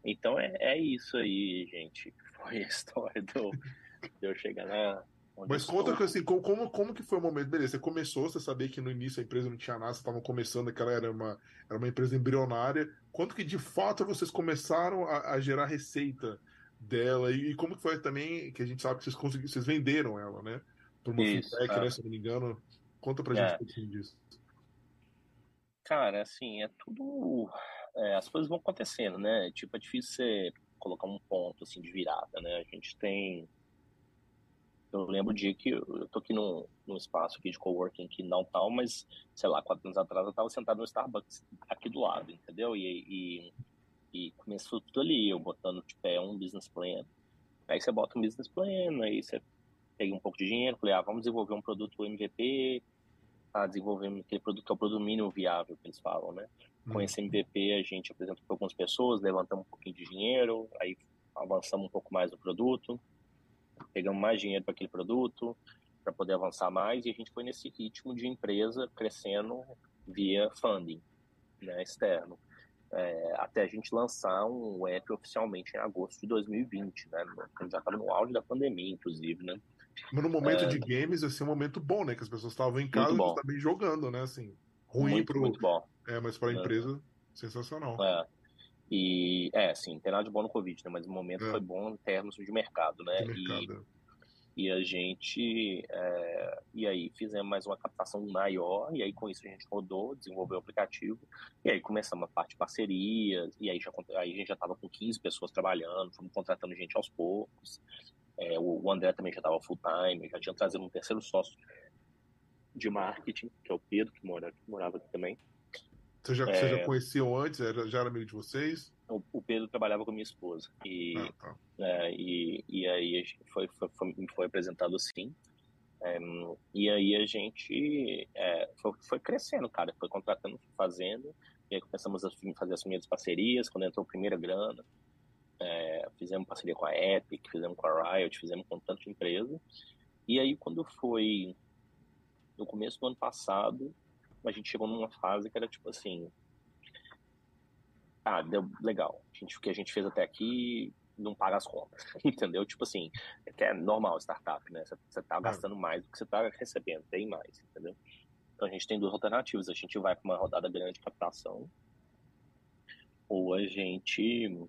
então é, é isso aí, gente. Foi a história do, de eu chegar na, mas conta que assim, como, como que foi o momento? Beleza, você começou, você sabia que no início a empresa não tinha nada, vocês estavam começando, que ela era uma, era uma empresa embrionária. Quanto que de fato vocês começaram a, a gerar receita dela? E, e, como que foi também, que a gente sabe que vocês conseguiram, vocês venderam ela, né? Por uma Isso, né? Se eu não me engano. Conta pra é. gente um pouquinho disso. Cara, assim, é tudo. É, as coisas vão acontecendo, né? Tipo, é difícil você colocar um ponto assim de virada, né? A gente tem eu lembro o dia que eu tô aqui num, num espaço aqui de coworking aqui não tal, mas, sei lá, quatro anos atrás eu tava sentado no Starbucks aqui do lado, entendeu? E, e, e começou tudo ali, eu botando, tipo, é um business plan. Aí você bota um business plan, aí você pega um pouco de dinheiro, falei, ah, vamos desenvolver um produto MVP, tá desenvolvendo aquele produto que é o produto mínimo viável, que eles falam, né? Com esse MVP a gente apresentou para algumas pessoas, levantamos um pouquinho de dinheiro, aí avançamos um pouco mais no produto, pegamos mais dinheiro para aquele produto, para poder avançar mais, e a gente foi nesse ritmo de empresa crescendo via funding né, externo. É, até a gente lançar um app oficialmente em agosto de 2020, né? Já estava no auge da pandemia, inclusive, né? Mas no momento é... de games, esse é um momento bom, né? Que as pessoas estavam em casa e também jogando, né? Assim, ruim muito, pro... Muito bom. É, mas para a é. empresa, sensacional. É. E, é, assim, tem nada de bom no Covid, né? Mas o momento é. foi bom em termos de mercado, né? De mercado. E, e a gente, é, e aí fizemos mais uma captação maior, e aí com isso a gente rodou, desenvolveu o aplicativo, e aí começamos a parte de parcerias, e aí, já, aí a gente já estava com 15 pessoas trabalhando, fomos contratando gente aos poucos. É, o, André também já estava full time, já tinha trazido um terceiro sócio de marketing, que é o Pedro, que, mora, que morava aqui também. Você já, é... você já conheciam antes? Era, já era amigo de vocês? O, o Pedro trabalhava com minha esposa. E, ah, tá. é, e, e aí foi, foi, foi, foi apresentado assim. É, e aí a gente é, foi, foi, crescendo, cara. Foi contratando, fazendo. E aí começamos a fazer as primeiras parcerias. Quando entrou a primeira grana, é, fizemos parceria com a Epic, fizemos com a Riot, fizemos com tanta empresa. E aí quando foi no começo do ano passado, a gente chegou numa fase que era tipo assim. Ah, deu legal. A gente, o que a gente fez até aqui não paga as contas, entendeu? Tipo assim, é que é normal startup, né? Você tá gastando mais do que você tá recebendo, bem mais, entendeu? Então a gente tem duas alternativas. A gente vai para uma rodada grande de captação, ou a gente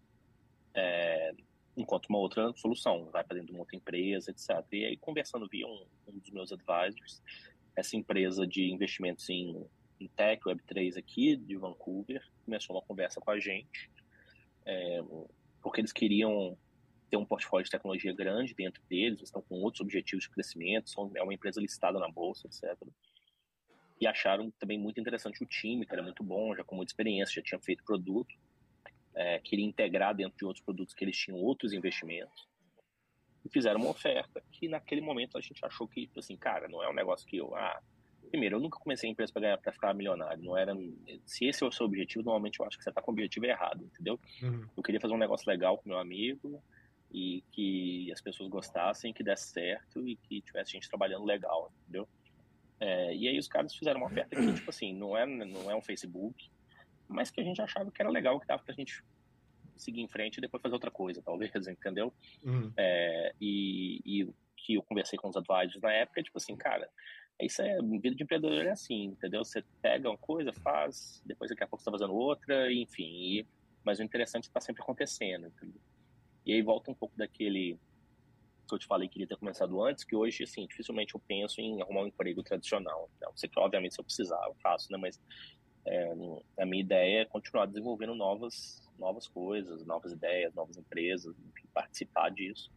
é, encontra uma outra solução, vai para dentro de uma outra empresa, etc. E aí, conversando via um, um dos meus advisors, essa empresa de investimentos em, em tech, Web3 aqui de Vancouver, começou uma conversa com a gente, é, porque eles queriam ter um portfólio de tecnologia grande dentro deles, estão com outros objetivos de crescimento, são, é uma empresa listada na bolsa, etc. E acharam também muito interessante o time, que era muito bom, já com muita experiência, já tinha feito produto, é, queria integrar dentro de outros produtos que eles tinham outros investimentos e fizeram uma oferta que naquele momento a gente achou que, assim, cara, não é um negócio que eu, ah, primeiro, eu nunca comecei a empresa para ganhar, para ficar milionário, não era, se esse é o seu objetivo, normalmente eu acho que você está com o objetivo errado, entendeu? Uhum. Eu queria fazer um negócio legal com meu amigo e que as pessoas gostassem, que desse certo e que tivesse gente trabalhando legal, entendeu? É, e aí os caras fizeram uma oferta que, tipo assim, não é, não é um Facebook, mas que a gente achava que era legal, que dava pra gente seguir em frente e depois fazer outra coisa, talvez, entendeu? Uhum. É, e, e que eu conversei com os advisors na época, tipo assim, cara, isso é vida de empreendedor é assim, entendeu? Você pega uma coisa, faz, depois daqui a pouco você tá fazendo outra, enfim. E, mas o interessante está sempre acontecendo, entendeu? E aí volta um pouco daquele que eu te falei que queria ter começado antes, que hoje, assim, dificilmente eu penso em arrumar um emprego tradicional. Não sei que, obviamente, se eu precisar, eu faço, né? Mas é, a minha ideia é continuar desenvolvendo novas novas coisas, novas ideias, novas empresas, enfim, participar disso.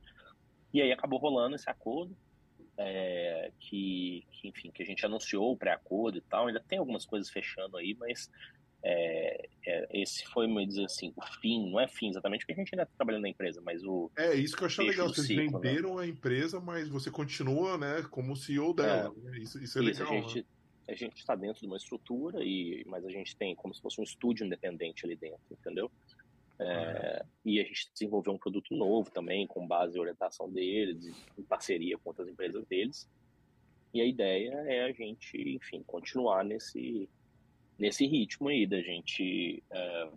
E aí acabou rolando esse acordo, é, que, que, enfim, que a gente anunciou o pré-acordo e tal. Ainda tem algumas coisas fechando aí, mas é, é, esse foi, vamos dizer assim, o fim, não é fim exatamente porque a gente ainda está trabalhando na empresa, mas o. É, isso que eu achei legal. Vocês ciclo, né? venderam né? a empresa, mas você continua, né, como CEO dela. É, né? Isso, isso, é isso, legal. A gente, né? A gente está dentro de uma estrutura, e, mas a gente tem como se fosse um estúdio independente ali dentro, entendeu? É, e a gente desenvolveu um produto novo também, com base em orientação deles, em parceria com outras empresas deles. E a ideia é a gente, enfim, continuar nesse, nesse ritmo aí da gente é,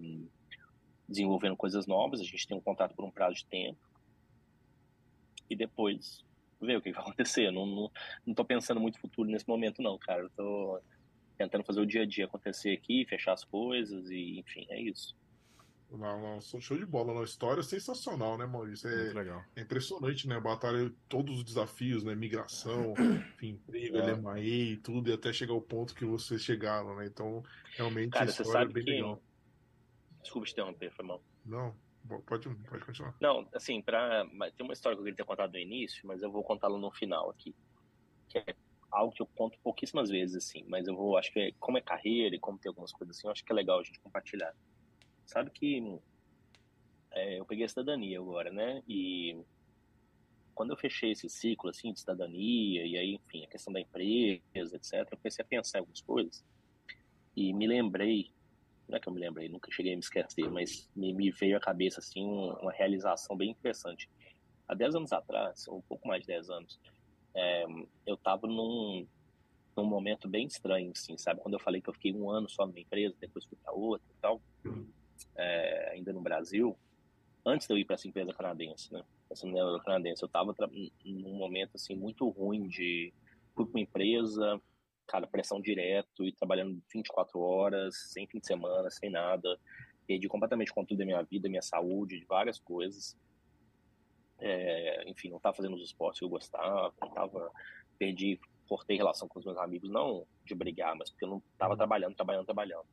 desenvolvendo coisas novas. A gente tem um contrato por um prazo de tempo. E depois ver o que vai acontecer. Não, não, não tô pensando muito futuro nesse momento, não, cara. Eu tô tentando fazer o dia a dia acontecer aqui, fechar as coisas e, enfim, é isso. Não, não, show de bola. Uma história sensacional, né, Maurício? É, legal. é impressionante, né? Batalha, todos os desafios, né? Migração, enfim, emprego, é. LMAE e tudo, e até chegar ao ponto que vocês chegaram, né? Então, realmente, Cara, a história é bem que... legal. Desculpa te interromper, foi mal. Não, pode, pode continuar. Não, assim, pra... tem uma história que eu queria ter contado no início, mas eu vou contá-la no final aqui. Que é algo que eu conto pouquíssimas vezes, assim, mas eu vou, acho que é, como é carreira e como tem algumas coisas assim, eu acho que é legal a gente compartilhar. Sabe que é, eu peguei a cidadania agora, né? E quando eu fechei esse ciclo assim de cidadania e aí, enfim, a questão da empresa, etc, eu comecei a pensar em algumas coisas e me lembrei, não é que eu me lembrei, nunca cheguei a me esquecer, mas me, me veio à cabeça assim uma realização bem interessante. Há 10 anos atrás, ou um pouco mais de 10 anos, é, eu estava num, num momento bem estranho, assim, sabe? Quando eu falei que eu fiquei um ano só numa empresa, depois fui para outra e tal, é, ainda no Brasil, antes de eu ir para essa empresa canadense, né? Essa empresa canadense, eu estava num momento assim muito ruim de fui para uma empresa, cara, pressão direto e trabalhando 24 horas, sem fim de semana, sem nada, perdi completamente o controle da minha vida, minha saúde, de várias coisas. É, enfim, não estava fazendo os esportes que eu gostava, não tava, perdi, cortei relação com os meus amigos, não de brigar, mas porque eu não estava trabalhando, trabalhando, trabalhando.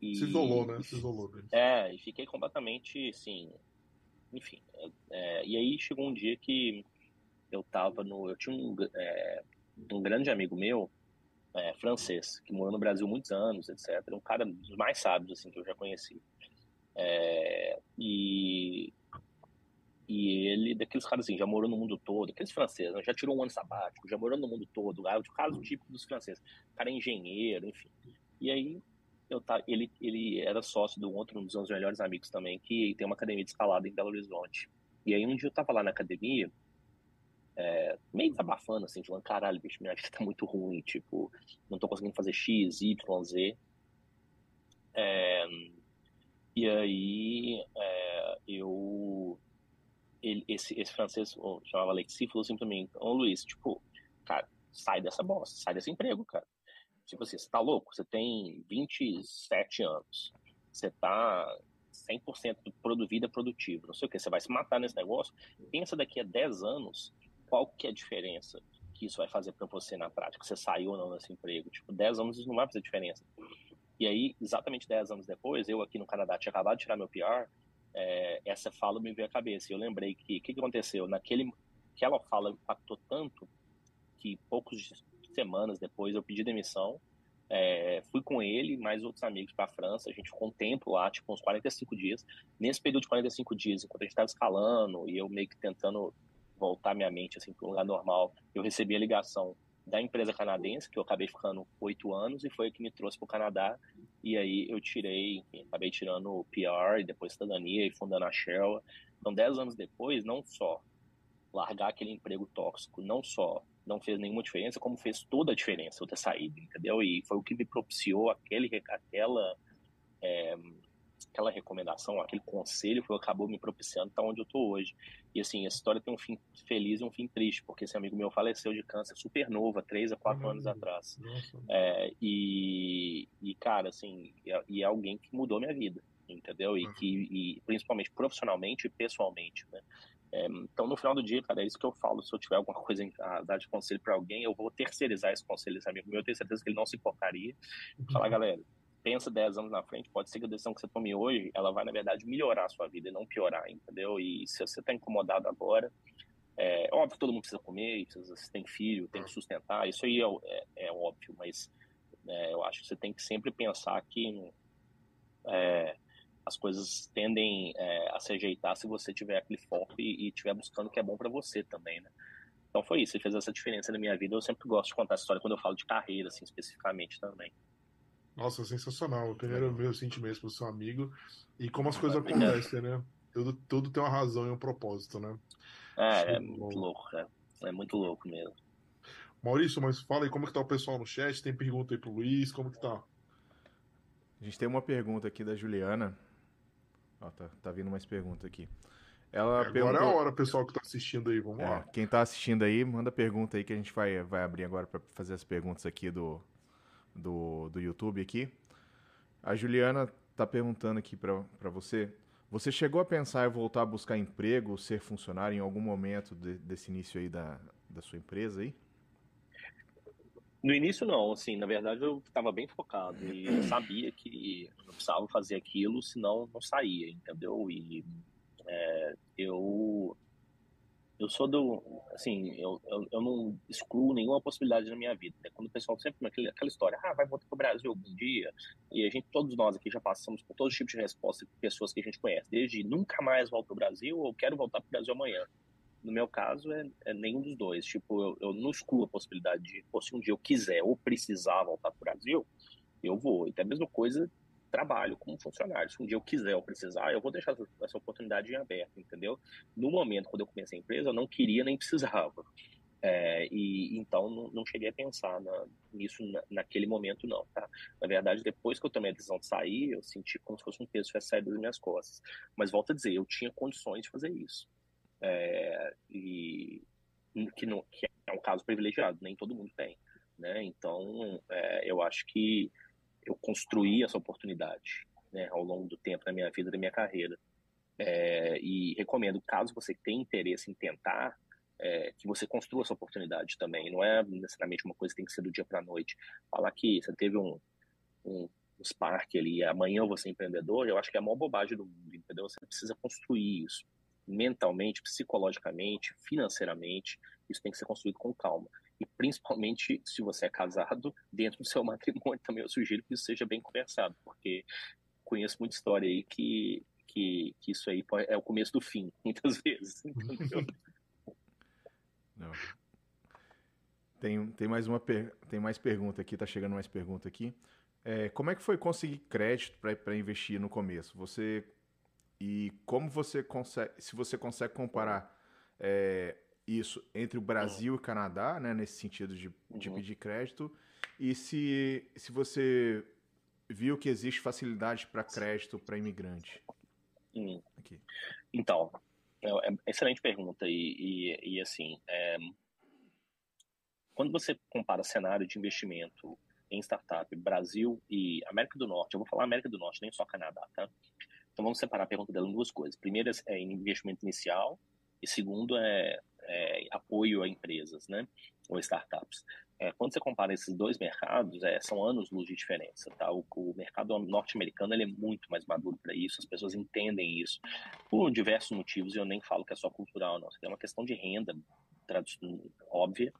E, Se isolou, né? Se isolou. É, e fiquei completamente, assim, enfim. É, e aí chegou um dia que eu tava no. Eu tinha um, é, um grande amigo meu, é, francês, que morou no Brasil muitos anos, etc. Um cara dos mais sábios, assim, que eu já conheci. É, e, e ele, daqueles caras assim, já morou no mundo todo, aqueles franceses, né, já tirou um ano sabático, já morou no mundo todo, o caso típico dos franceses. O cara é engenheiro, enfim. E aí eu tá, ele, ele era sócio de um outro, um dos meus melhores amigos também, que tem uma academia de escalada em Belo Horizonte. E aí um dia eu tava lá na academia, é, meio desabafando, assim, falando, caralho, bicho, minha vida tá muito ruim, tipo, não tô conseguindo fazer X, Y, Z. É, e aí é, eu ele, esse, esse francês chamava Alexis falou assim pra mim, ô Luiz, tipo, cara, sai dessa bosta, sai desse emprego, cara. Tipo assim, você tá louco? Você tem 27 anos. Você tá 100% do vida produtivo. Não sei o que. Você vai se matar nesse negócio. Pensa daqui a 10 anos qual que é a diferença que isso vai fazer para você na prática. Você saiu ou não desse emprego. Tipo, 10 anos isso não vai fazer diferença. E aí, exatamente 10 anos depois, eu aqui no Canadá tinha acabado de tirar meu PR. É, essa fala me veio à cabeça. Eu lembrei que o que, que aconteceu? Naquele, aquela fala impactou tanto que poucos semanas depois eu pedi demissão. É, fui com ele e mais outros amigos para a França. A gente ficou um tempo lá, tipo uns 45 dias. Nesse período de 45 dias, enquanto a gente estava escalando e eu meio que tentando voltar minha mente assim para um lugar normal, eu recebi a ligação da empresa canadense, que eu acabei ficando oito anos, e foi a que me trouxe para o Canadá. E aí eu tirei, acabei tirando o PR e depois cidadania e fundando a Shell. Então, dez anos depois, não só largar aquele emprego tóxico, não só não fez nenhuma diferença, como fez toda a diferença eu ter saído, entendeu? E foi o que me propiciou aquele, aquela, é, aquela recomendação, aquele conselho que acabou me propiciando estar onde eu estou hoje. E assim, essa história tem um fim feliz e um fim triste, porque esse amigo meu faleceu de câncer super novo, há três a quatro uhum. anos atrás. É, e, e, cara, assim, é, e é alguém que mudou minha vida, entendeu? E que, e, principalmente profissionalmente e pessoalmente, né? É, então, no final do dia, cara, é isso que eu falo. Se eu tiver alguma coisa a dar de conselho para alguém, eu vou terceirizar esse conselho esse amigo meu. Eu tenho certeza que ele não se importaria. Uhum. Falar, galera, pensa 10 anos na frente, pode ser que a decisão que você tome hoje, ela vai, na verdade, melhorar a sua vida e não piorar, entendeu? E se você está incomodado agora, é óbvio que todo mundo precisa comer, precisa, você tem filho, tem que sustentar, isso aí é, é, é óbvio, mas É, eu acho que você tem que sempre pensar que é, as coisas tendem é, a se ajeitar se você tiver aquele foco e estiver buscando o que é bom para você também, né? Então foi isso, fez essa diferença na minha vida. Eu sempre gosto de contar essa história quando eu falo de carreira, assim, especificamente também. Nossa, sensacional. Eu primeiro meu sentimento pro seu amigo e como as coisas acontecem, né? Tudo, tudo tem uma razão e um propósito, né? É, é muito louco, é. é muito louco mesmo. Maurício, mas fala aí como que tá o pessoal no chat, tem pergunta aí pro Luiz, como que tá? A gente tem uma pergunta aqui da Juliana. Ó, tá, tá vindo mais pergunta aqui. Ela é, agora é a hora, pessoal que tá assistindo aí, vamos é, lá. Quem tá assistindo aí, manda pergunta aí que a gente vai, vai abrir agora para fazer as perguntas aqui do, do, do YouTube aqui. A Juliana tá perguntando aqui para você. Você chegou a pensar em voltar a buscar emprego, ser funcionário em algum momento de, desse início aí da, da sua empresa aí? No início não, assim, na verdade eu estava bem focado e eu sabia que precisava fazer aquilo, senão não saía, entendeu? E é, eu eu sou do assim eu, eu, eu, não excluo nenhuma possibilidade na minha vida né? quando o pessoal sempre aquela, aquela história ah vai voltar para o Brasil algum dia? E a gente todos nós aqui já passamos por todo tipo de resposta de pessoas que a gente conhece desde nunca mais volto para o Brasil ou quero voltar para o Brasil amanhã no meu caso é, é nenhum dos dois. Tipo eu, eu, não excluo a possibilidade de pô, se um dia eu quiser ou precisar voltar para o Brasil eu vou. E até a mesma coisa trabalho como funcionário. Se um dia eu quiser ou precisar, eu vou deixar essa oportunidade em aberto, entendeu? No momento, quando eu comecei a empresa, eu não queria nem precisava. É, e então não, não, cheguei a pensar na, nisso na, naquele momento, não, tá? Na verdade, depois que eu tomei a decisão de sair, eu senti como se fosse um peso saído das minhas costas. Mas volto a dizer, eu tinha condições de fazer isso. É, e que, não, que é um caso privilegiado, nem todo mundo tem. Né? Então, é, eu acho que eu construí essa oportunidade né, ao longo do tempo da minha vida, da minha carreira. É, e recomendo, caso você tenha interesse em tentar, é, que você construa essa oportunidade também. Não é necessariamente uma coisa que tem que ser do dia para a noite. Falar que você teve um, um, um spark ali, amanhã eu vou ser empreendedor, eu acho que é a maior bobagem do mundo, entendeu? Você precisa construir isso mentalmente, psicologicamente, financeiramente. Isso tem que ser construído com calma e principalmente se você é casado, dentro do seu matrimônio também eu sugiro que isso seja bem conversado, porque conheço muita história aí que, que, que isso aí é o começo do fim, muitas vezes? Não. Tem, tem, mais uma per... tem mais pergunta aqui, tá chegando mais pergunta aqui. É, como é que foi conseguir crédito para investir no começo? Você e como você consegue, se você consegue comparar é, isso entre o Brasil uhum. e o Canadá, né, nesse sentido de, de uhum. pedir crédito, e se, se você viu que existe facilidade para crédito para imigrante. Hum. Aqui. Então, é, é excelente pergunta e, e, e assim, é, quando você compara cenário de investimento em startup Brasil e América do Norte, eu vou falar América do Norte, nem só Canadá, tá? Então vamos separar a pergunta dela em duas coisas. Primeiro é investimento inicial e segundo é é, apoio a empresas, né, ou startups. É, quando você compara esses dois mercados, é, são anos luz de diferença, tá? O, o mercado norte-americano é muito mais maduro para isso, as pessoas entendem isso por diversos motivos. E eu nem falo que é só cultural, não. Você tem uma questão de renda óbvia,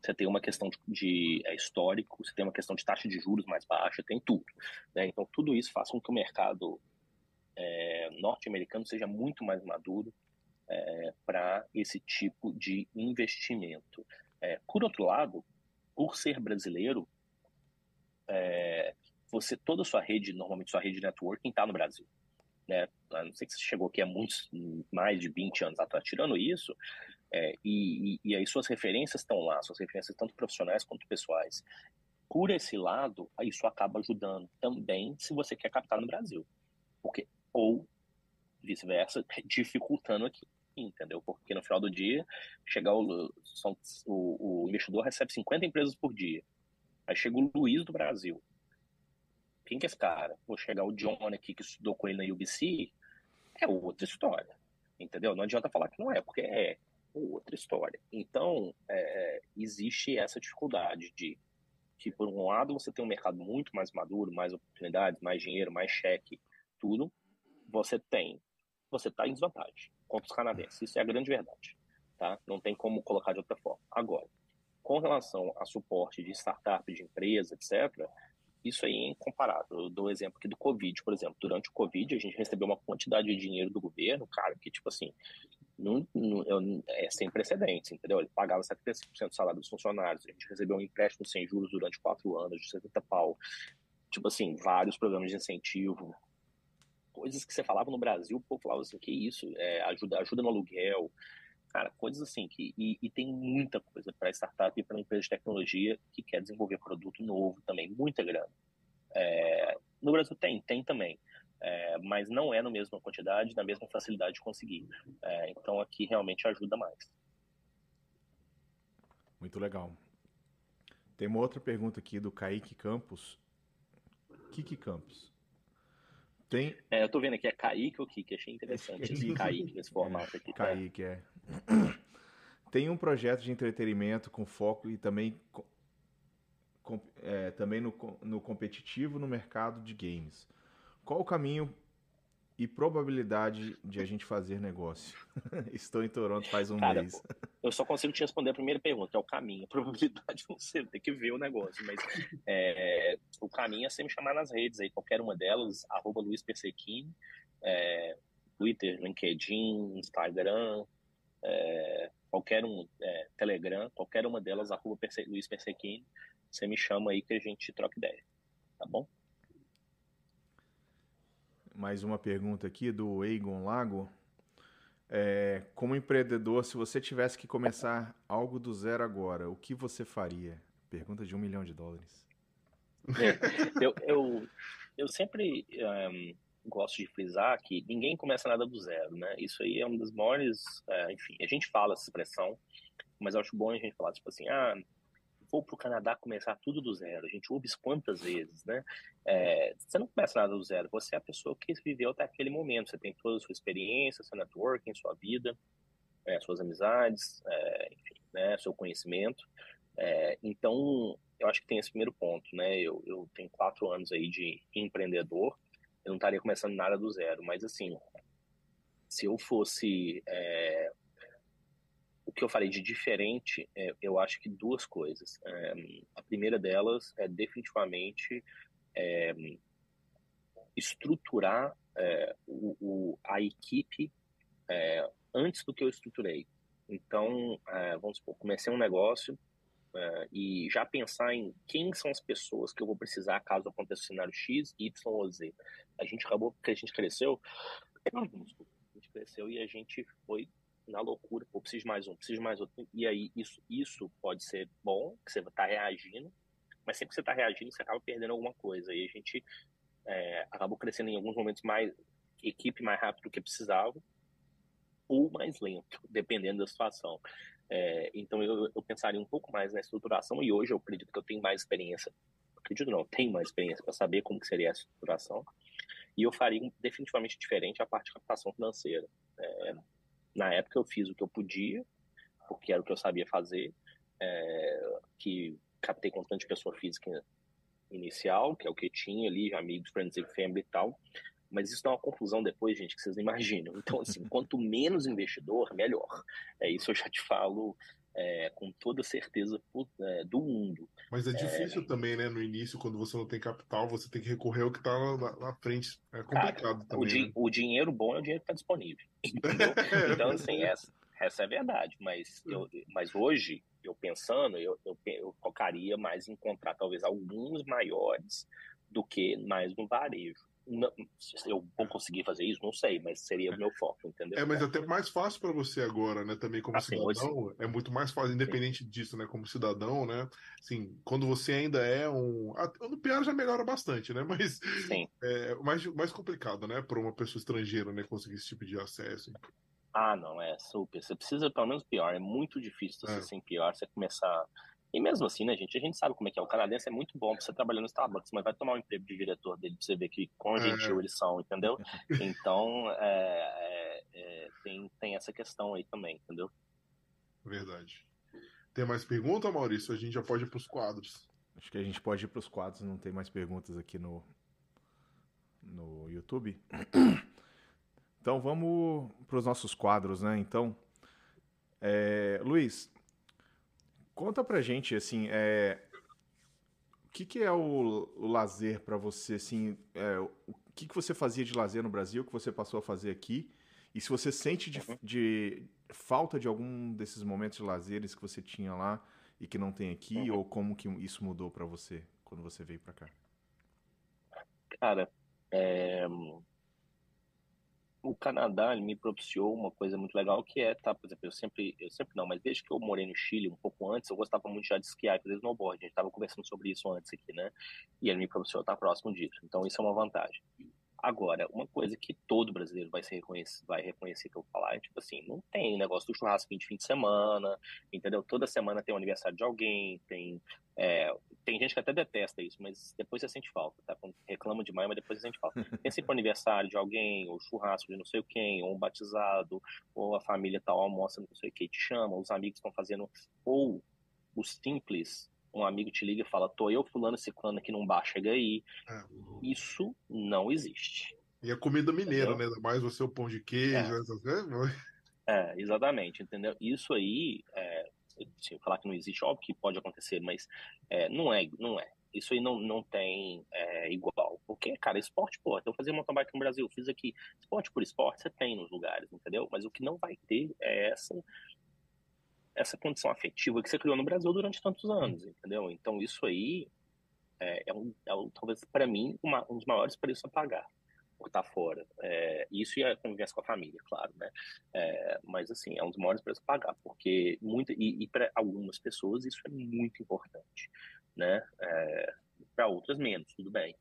você tem uma questão de, de é, histórico, você tem uma questão de taxa de juros mais baixa, tem tudo. Né? Então tudo isso faz com que o mercado é, norte-americano seja muito mais maduro, é, para esse tipo de investimento. É, por outro lado, por ser brasileiro, é, você toda a sua rede, normalmente sua rede de networking está no Brasil. Né? A não sei que você chegou aqui há muitos, mais de 20 anos atrás, tirando isso, é, e, e, aí suas referências estão lá, suas referências tanto profissionais quanto pessoais. Por esse lado, isso acaba ajudando também se você quer captar no Brasil. Porque, ou vice-versa, dificultando aqui, entendeu? Porque no final do dia, chegar o, são, o, o investidor recebe 50 empresas por dia. Aí chega o Luiz do Brasil. Quem que é esse cara? Vou chegar o John aqui que estudou com ele na UBC, é outra história, entendeu? Não adianta falar que não é, porque é outra história. Então, é, existe essa dificuldade de que, por um lado, você tem um mercado muito mais maduro, mais oportunidades, mais dinheiro, mais cheque, tudo. Você tem você está em desvantagem contra os canadenses. Isso é a grande verdade. Tá? Não tem como colocar de outra forma. Agora, com relação a suporte de startup, de empresa, etc., isso aí é incomparável. Eu dou o exemplo aqui do Covid, por exemplo. Durante o Covid, a gente recebeu uma quantidade de dinheiro do governo, cara, que, tipo assim, não, não, é sem precedentes, entendeu? Ele pagava 75% do salário dos funcionários, a gente recebeu um empréstimo sem juros durante quatro anos, de 70 pau. Tipo assim, vários programas de incentivo. Coisas que você falava no Brasil, o povo falava assim, que isso, é, ajuda, ajuda no aluguel, cara, coisas assim que e, e tem muita coisa para startup e para empresa de tecnologia que quer desenvolver produto novo também, muita grana. É, no Brasil tem, tem também, é, mas não é na mesma quantidade, na mesma facilidade de conseguir. É, então aqui realmente ajuda mais. Muito legal. Tem uma outra pergunta aqui do Kaique Campos. Kiki Campos. Tem... É, eu tô vendo aqui, é Kaique ou Kiki? Achei interessante esse Kaique nesse formato aqui. Tá? Kaique, é. Tem um projeto de entretenimento com foco e também, com, é, também no, no competitivo no mercado de games. Qual o caminho e probabilidade de a gente fazer negócio? Estou em Toronto faz um Cara, mês. Eu só consigo te responder a primeira pergunta, é o caminho. A probabilidade não sei, tem que ver o negócio, mas é, o caminho é você me chamar nas redes aí, qualquer uma delas, arroba Luiz Persequini, é, Twitter, LinkedIn, Instagram, é, qualquer um, é, Telegram, qualquer uma delas, arroba Perse Luiz Persequini, você me chama aí que a gente troca ideia, tá bom? Mais uma pergunta aqui do Egon Lago. É, como empreendedor, se você tivesse que começar algo do zero agora, o que você faria? Pergunta de um milhão de dólares. É, eu, eu, eu sempre um, gosto de frisar que ninguém começa nada do zero, né? Isso aí é um dos maiores, é, enfim, a gente fala essa expressão, mas eu acho bom a gente falar, tipo assim, ah, for para o Canadá começar tudo do zero, a gente ouve isso quantas vezes, né? É, você não começa nada do zero, você é a pessoa que viveu até aquele momento, você tem toda a sua experiência, seu networking, sua vida, é, suas amizades, é, enfim, né, seu conhecimento. Então, eu acho que tem esse primeiro ponto, né? Eu, eu tenho quatro anos aí de empreendedor, eu não estaria começando nada do zero, mas assim, se eu fosse é, que eu falei de diferente, é, eu acho que duas coisas. É, a primeira delas é definitivamente é, estruturar é, o, o, a equipe é, antes do que eu estruturei. Então, é, vamos supor, comecei um negócio e já pensar em quem são as pessoas que eu vou precisar caso aconteça o cenário X, Y ou Z. A gente acabou porque a gente cresceu, a gente cresceu e a gente foi na loucura, pô, preciso mais um, preciso mais outro. E aí, isso, isso pode ser bom, que você está reagindo, mas sempre que você está reagindo, você acaba perdendo alguma coisa. E a gente é, acabou crescendo em alguns momentos mais, equipe mais rápido do que precisava, ou mais lento, dependendo da situação. É, então eu, eu pensaria um pouco mais na estruturação e hoje eu acredito que eu tenho mais experiência. Acredito não, tenho mais experiência para saber como que seria a estruturação. E eu faria definitivamente diferente a parte de captação financeira. É, na época eu fiz o que eu podia, porque era o que eu sabia fazer, é, que captei de pessoa física inicial, que é o que tinha ali, amigos, friends e family e tal, mas isso dá uma confusão depois, gente, que vocês não imaginam. Então, assim, quanto menos investidor, melhor. É isso eu já te falo é, com toda certeza é, do mundo. Mas é, é difícil é... também, né? No início, quando você não tem capital, você tem que recorrer ao que está na, na, frente. É complicado Cara, também. O, di né? o, dinheiro bom é o dinheiro que está disponível. então, assim, essa, essa é a verdade. Mas, eu, mas hoje, eu pensando, eu, eu, eu focaria mais em encontrar talvez alguns maiores do que mais no varejo. Não, eu vou conseguir fazer isso, não sei, mas seria o meu foco, entendeu? É, mas é até mais fácil para você agora, né? Também como assim, cidadão, hoje... é muito mais fácil, independente sim. disso, né? Como cidadão, né? Assim, quando você ainda é um, no pior já melhora bastante, né? Mas sim. é mais mais complicado, né? Para uma pessoa estrangeira, né? Conseguir esse tipo de acesso. Ah, não, é super. Você precisa pelo menos pior. É muito difícil você é. sem pior, você começar e mesmo assim, né, gente, a gente sabe como é que é. O canadense é muito bom pra você trabalhar no Starbucks, mas vai tomar um emprego de diretor dele pra você ver que quão gentil é. eles são, entendeu? Então, é, é, é, tem, tem essa questão aí também, entendeu? Verdade. Tem mais pergunta, Maurício? A gente já pode ir pros quadros. Acho que a gente pode ir pros quadros, não tem mais perguntas aqui no, no YouTube. Então vamos para os nossos quadros, né? Então, é, Luiz, Conta pra gente, assim, é... o que, que é o, o lazer para você, assim, é... o que, que você fazia de lazer no Brasil, que você passou a fazer aqui, e se você sente de, uhum. de falta de algum desses momentos de lazeres que você tinha lá e que não tem aqui, uhum. ou como que isso mudou para você quando você veio para cá? Cara, é o Canadá me propiciou uma coisa muito legal que é, tá, por exemplo, eu sempre, eu sempre não, mas desde que eu morei no Chile um pouco antes, eu gostava muito já de esquiar e fazer snowboard. A gente estava conversando sobre isso antes aqui, né? E ele me propiciou estar próximo disso. Então isso é uma vantagem. Agora, uma coisa que todo brasileiro vai, ser reconhecer, vai reconhecer que eu falar é, tipo assim, não tem negócio do churrasco de fim de semana, entendeu? Toda semana tem o aniversário de alguém, tem... É, tem gente que até detesta isso, mas depois você sente falta, tá? Reclama demais, mas depois você sente falta. Tem sempre o aniversário de alguém, ou churrasco de não sei quem, ou um batizado, ou a família tal almoça não sei o que, te chama, os amigos estão fazendo... Ou os simples um amigo te liga e fala, tô eu fulano clã aqui num bar, chega aí. É. Isso não existe. E a comida mineira, entendeu? né? Mais você o pão de queijo, é. essas coisas. É, exatamente, entendeu? Isso aí, é, assim, falar que não existe, óbvio que pode acontecer, mas é, não é, não é. Isso aí não, não tem é, igual. Porque, cara, esporte, pô, então eu fazia mountain bike no Brasil, fiz aqui. Esporte por esporte, você tem nos lugares, entendeu? Mas o que não vai ter é essa essa condição afetiva que você criou no Brasil durante tantos anos, entendeu? Então isso aí é, é, um, é um, talvez para mim uma, um dos maiores preços a pagar por estar fora. É, isso e a convivência com a família, claro, né? É, mas assim é um dos maiores preços a pagar porque muito e, e para algumas pessoas isso é muito importante, né? É, para outras menos, tudo bem.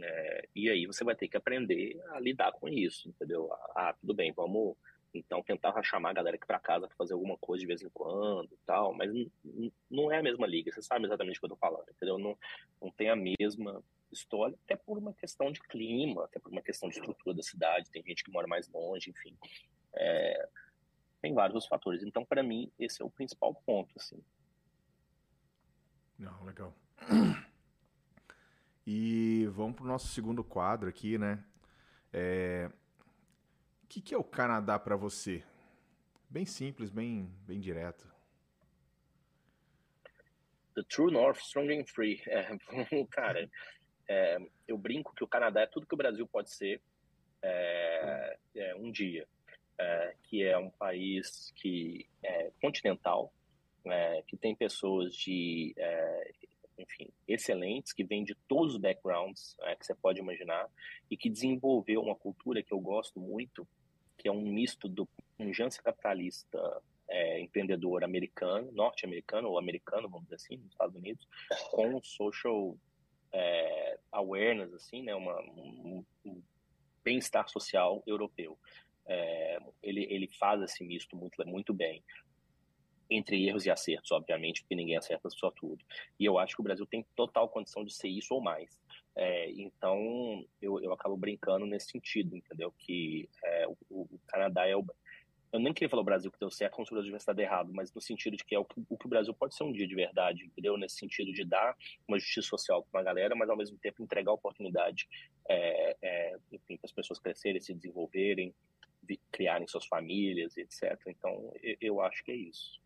É, e aí você vai ter que aprender a lidar com isso, entendeu? Ah, tudo bem, vamos então tentava chamar a galera aqui para casa para fazer alguma coisa de vez em quando e tal, mas não é a mesma liga, você sabe exatamente o que eu tô falando, entendeu? Não, não tem a mesma história, até por uma questão de clima, até por uma questão de estrutura da cidade, tem gente que mora mais longe, enfim. É, tem vários fatores. Então, para mim, esse é o principal ponto, assim. Não, legal. E vamos para o nosso segundo quadro aqui, né? É, que, que é o Canadá para você? Bem simples, bem, bem direto. The True North, Strong and Free. É, cara, é, eu brinco que o Canadá é tudo que o Brasil pode ser é, é um dia. É, que é um país que é continental, é, que tem pessoas de enfim, excelentes, que vêm de todos os backgrounds é, que você pode imaginar e que desenvolveu uma cultura que eu gosto muito, que é um misto do pujança capitalista é, empreendedor americano, norte-americano ou americano, vamos dizer assim, nos Estados Unidos, com social é, awareness, assim, né, uma, um, um bem-estar social europeu. É, ele, ele faz esse misto muito, muito bem entre erros e acertos, obviamente, porque ninguém acerta só tudo. E eu acho que o Brasil tem total condição de ser isso ou mais. É, então, eu, eu acabo brincando nesse sentido, entendeu? Que é, o, o, Canadá é o. Eu nem queria falar o Brasil que deu certo, como se o Brasil tivesse dado errado, mas no sentido de que é o que, o que o Brasil pode ser um dia de verdade, entendeu? Nesse sentido de dar uma justiça social para uma galera, mas ao mesmo tempo entregar oportunidade, é, é enfim, para as pessoas crescerem, se desenvolverem, criarem suas famílias, etc. Então, eu, eu acho que é isso.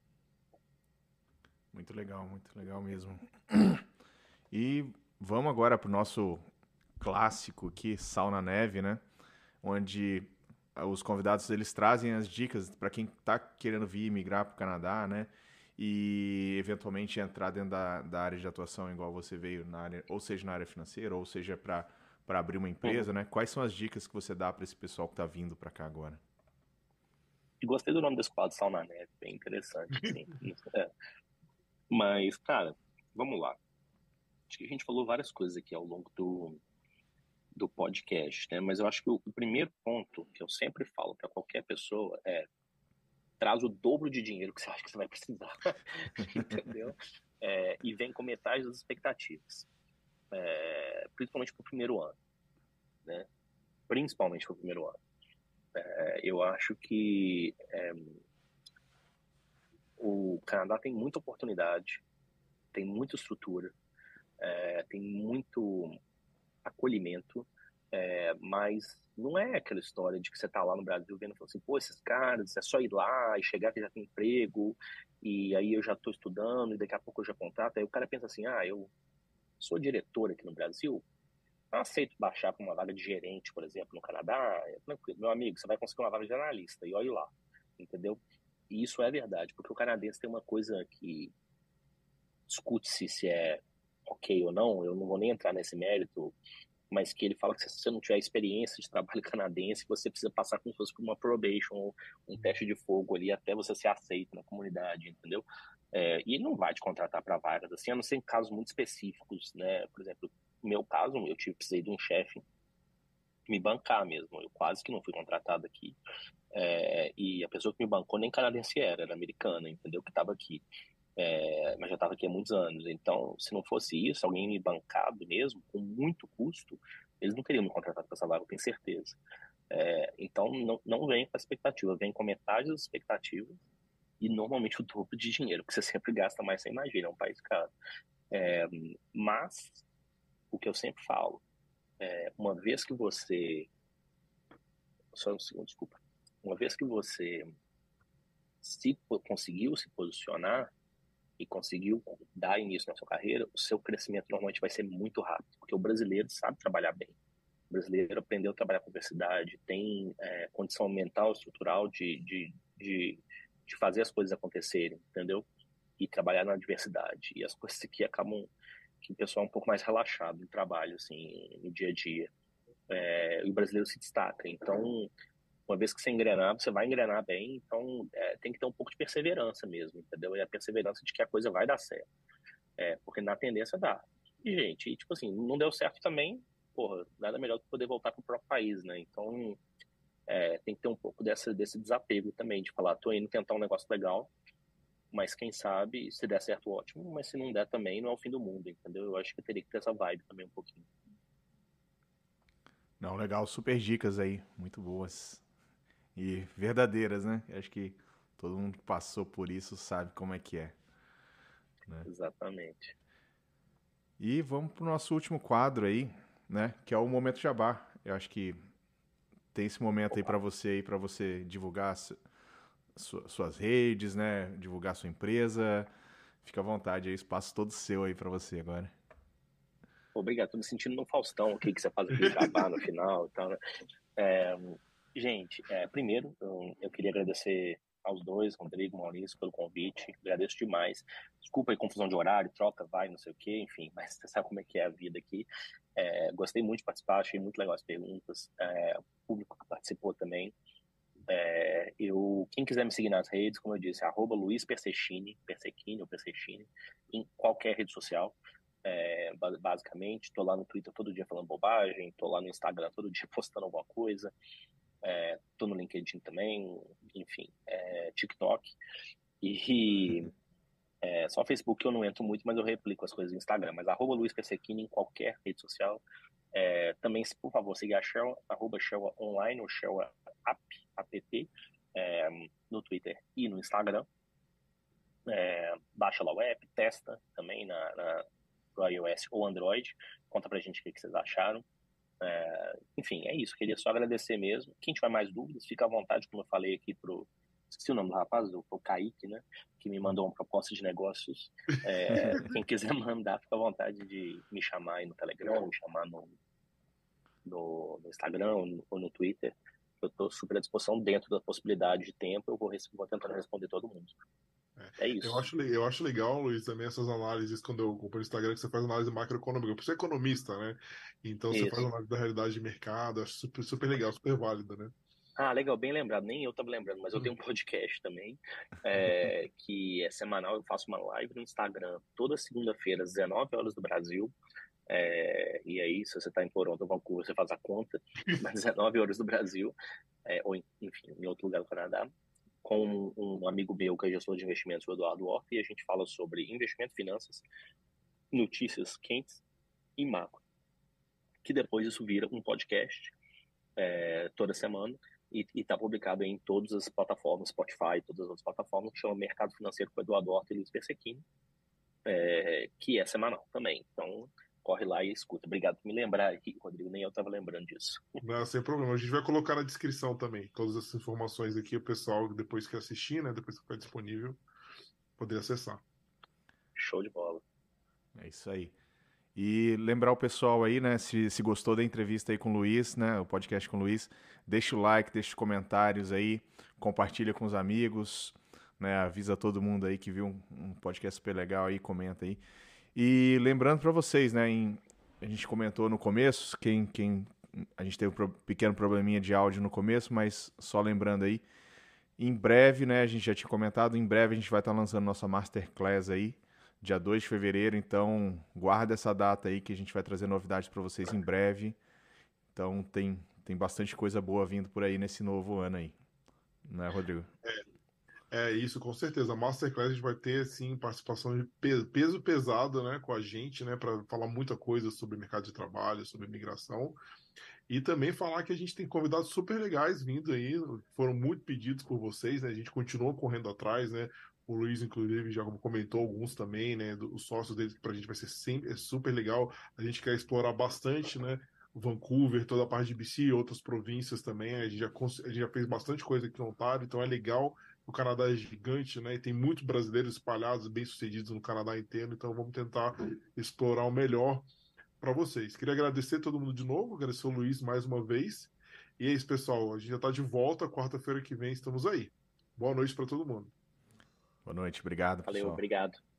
Muito legal, muito legal mesmo. E vamos agora para o nosso clássico aqui, Sal na Neve, né? Onde os convidados eles trazem as dicas para quem está querendo vir migrar para o Canadá, né? E eventualmente entrar dentro da, da, área de atuação, igual você veio na área, ou seja na área financeira, ou seja para abrir uma empresa, uhum. né? Quais são as dicas que você dá para esse pessoal que está vindo para cá agora? Gostei do nome desse quadro, Sal na Neve, bem interessante. Assim. é. Mas, cara, vamos lá. Acho que a gente falou várias coisas aqui ao longo do, do podcast, né? Mas eu acho que o, o primeiro ponto que eu sempre falo para qualquer pessoa é traz o dobro de dinheiro que você acha que você vai precisar, entendeu? É, e vem com metade das expectativas, é, principalmente para o primeiro ano, né? Principalmente para o primeiro ano. É, eu acho que é, o Canadá tem muita oportunidade, tem muita estrutura, é, tem muito acolhimento, É, mas não é aquela história de que você tá lá no Brasil vendo e fala assim, pô, esses caras, é só ir lá e chegar que já tem emprego, e aí eu já estou estudando, e daqui a pouco eu já contrato. Aí o cara pensa assim, ah, eu sou diretor aqui no Brasil, aceito baixar para uma vaga de gerente, por exemplo, no Canadá, é tranquilo. Meu amigo, você vai conseguir uma vaga de analista, e olhe lá, entendeu? E isso é verdade, porque o canadense tem uma coisa que discute-se se é ok ou não, eu não vou nem entrar nesse mérito, mas que ele fala que se você não tiver experiência de trabalho canadense, você precisa passar como se fosse por uma probation, um teste de fogo ali, até você ser aceito na comunidade, entendeu? É, e não vai te contratar para vagas, assim, a não ser em casos muito específicos, né? Por exemplo, no meu caso, eu tive, precisei de um chefe me bancar mesmo, eu quase que não fui contratado aqui, é, e a pessoa que me bancou nem canadense era, era americana, entendeu? Que estava aqui é, mas já estava aqui há muitos anos. Então, se não fosse isso, alguém me bancado mesmo, com muito custo, eles não teriam me contratado para essa vaga, eu tenho certeza. É, então, não, não vem com a expectativa, vem com metade das expectativas e normalmente o dobro de dinheiro, porque você sempre gasta mais, você imagina, é um país caro. É, mas, o que eu sempre falo, é, uma vez que você. Só um segundo, desculpa. Uma vez que você se conseguiu se posicionar, e conseguiu dar início na sua carreira, o seu crescimento normalmente vai ser muito rápido, porque o brasileiro sabe trabalhar bem. O brasileiro aprendeu a trabalhar com diversidade, tem é, condição mental, estrutural de, de, de, de, fazer as coisas acontecerem, entendeu? E trabalhar na diversidade. E as coisas que acabam que o pessoal é um pouco mais relaxado no trabalho, assim, no dia a dia. É, o brasileiro se destaca. Então, uma vez que você engrenar, você vai engrenar bem, então é, tem que ter um pouco de perseverança mesmo, entendeu? E a perseverança de que a coisa vai dar certo. É, porque na tendência dá. E, gente, e, tipo assim, não deu certo também, porra, nada melhor do que poder voltar pro próprio país, né? Então, é, tem que ter um pouco dessa, desse desapego também, de falar, tô indo tentar um negócio legal, mas quem sabe, se der certo, ótimo, mas se não der também, não é o fim do mundo, entendeu? Eu acho que teria que ter essa vibe também um pouquinho. Não, legal, super dicas aí, muito boas e verdadeiras, né? Acho que todo mundo que passou por isso sabe como é que é. Né? Exatamente. E vamos para o nosso último quadro aí, né? Que é o momento jabá. Eu acho que tem esse momento Opa. aí para você aí para você divulgar su suas redes, né? Divulgar sua empresa. Fica à vontade aí, espaço todo seu aí para você agora. Obrigado, tô me sentindo no Faustão, o que, que você faz aqui jabá no final e tal, né? É, Gente, é, primeiro, eu, eu, queria agradecer aos dois, Rodrigo, Maurício, pelo convite. Agradeço demais. Desculpa aí, confusão de horário, troca, vai, não sei o quê, enfim, mas você sabe como é que é a vida aqui. É, gostei muito de participar, achei muito legal as perguntas. É, o público que participou também. É, eu, quem quiser me seguir nas redes, como eu disse, arroba Luiz Persechini, Persechini ou Persechini, em qualquer rede social. É, basicamente, estou lá no Twitter todo dia falando bobagem, estou lá no Instagram todo dia postando alguma coisa é, tô no LinkedIn também, enfim, é, TikTok. E é, só Facebook eu não entro muito, mas eu replico as coisas no Instagram. Mas arroba Luiz Persequini em qualquer rede social. É, também, por favor, siga a Shell, arroba Shell Online ou Shell App, app é, no Twitter e no Instagram. É, baixa lá o app, testa também na, na, pro iOS ou Android. Conta pra gente o que, que vocês acharam. É, enfim, é isso. Queria só agradecer mesmo. Quem tiver mais dúvidas, fica à vontade, como eu falei aqui pro. Esqueci o nome do rapaz, o, o Kaique, né? Que me mandou uma proposta de negócios. É, quem quiser mandar, fica à vontade de me chamar aí no Telegram, me chamar no, no, no Instagram ou no, Twitter. Eu estou super à disposição dentro da possibilidade de tempo. Eu vou, vou tentando responder todo mundo. É, é isso. Eu acho, eu acho legal, Luiz, também essas análises quando eu compro no Instagram, que você faz análise macroeconômica. Você é economista, né? Então isso. você faz análise da realidade de mercado, acho super, super legal, super válida, né? Ah, legal, bem lembrado. Nem eu estava lembrando, mas eu tenho um hum. podcast também, é, que é semanal. Eu faço uma live no Instagram toda segunda-feira, às 19 horas do Brasil. É, e aí, se você está em Toronto ou Vancouver, você faz a conta, às 19 horas do Brasil, é, ou enfim, em outro lugar do Canadá com um amigo meu que é gestor de investimentos, o Eduardo Orff, e a gente fala sobre investimento, finanças, notícias quentes e macro. Que depois isso vira um podcast é, toda semana e está publicado em todas as plataformas, Spotify, todas as outras plataformas, que chama Mercado Financeiro com Eduardo Orff e Luiz Persequini, é, que é semanal também. Então, corre lá e escuta. Obrigado por me lembrar aqui, Rodrigo. Nem eu estava lembrando disso. Não, sem problema. A gente vai colocar na descrição também todas essas informações aqui. O pessoal, depois que assistir, né? Depois que ficar disponível, poder acessar. Show de bola. É isso aí. E lembrar o pessoal aí, né, se, se gostou da entrevista aí com o Luiz, né, o podcast com o Luiz, deixa o like, deixa os comentários aí, compartilha com os amigos, né, avisa todo mundo aí que viu um, um podcast super legal aí, comenta aí. E lembrando para vocês, né, em, a gente comentou no começo, quem, quem a gente teve um pequeno probleminha de áudio no começo, mas só lembrando aí, em breve, né, a gente já tinha comentado, em breve a gente vai estar tá lançando nossa masterclass aí, dia 2 de fevereiro, então guarda essa data aí que a gente vai trazer novidades para vocês em breve. Então tem, tem bastante coisa boa vindo por aí nesse novo ano aí. Né, Rodrigo? É, é isso, com certeza. A Masterclass a gente vai ter, sim, participação de peso pesado né, com a gente, né, para falar muita coisa sobre mercado de trabalho, sobre imigração. E também falar que a gente tem convidados super legais vindo aí, foram muito pedidos por vocês, né? A gente continua correndo atrás, né? O Luiz, inclusive, já comentou alguns também, né? Os sócios dele, para a gente vai ser sempre é super legal. A gente quer explorar bastante, né? Vancouver, toda a parte de BC, outras províncias também. A gente já, a gente já fez bastante coisa aqui no Ontário, então é legal. O Canadá é gigante, né? E tem muitos brasileiros espalhados, bem-sucedidos no Canadá inteiro, então vamos tentar explorar o melhor para vocês. Queria agradecer todo mundo de novo, agradecer o Luiz mais uma vez. E é isso, pessoal. A gente já está de volta. Quarta-feira que vem estamos aí. Boa noite para todo mundo. Boa noite, obrigado. Valeu, pessoal. obrigado.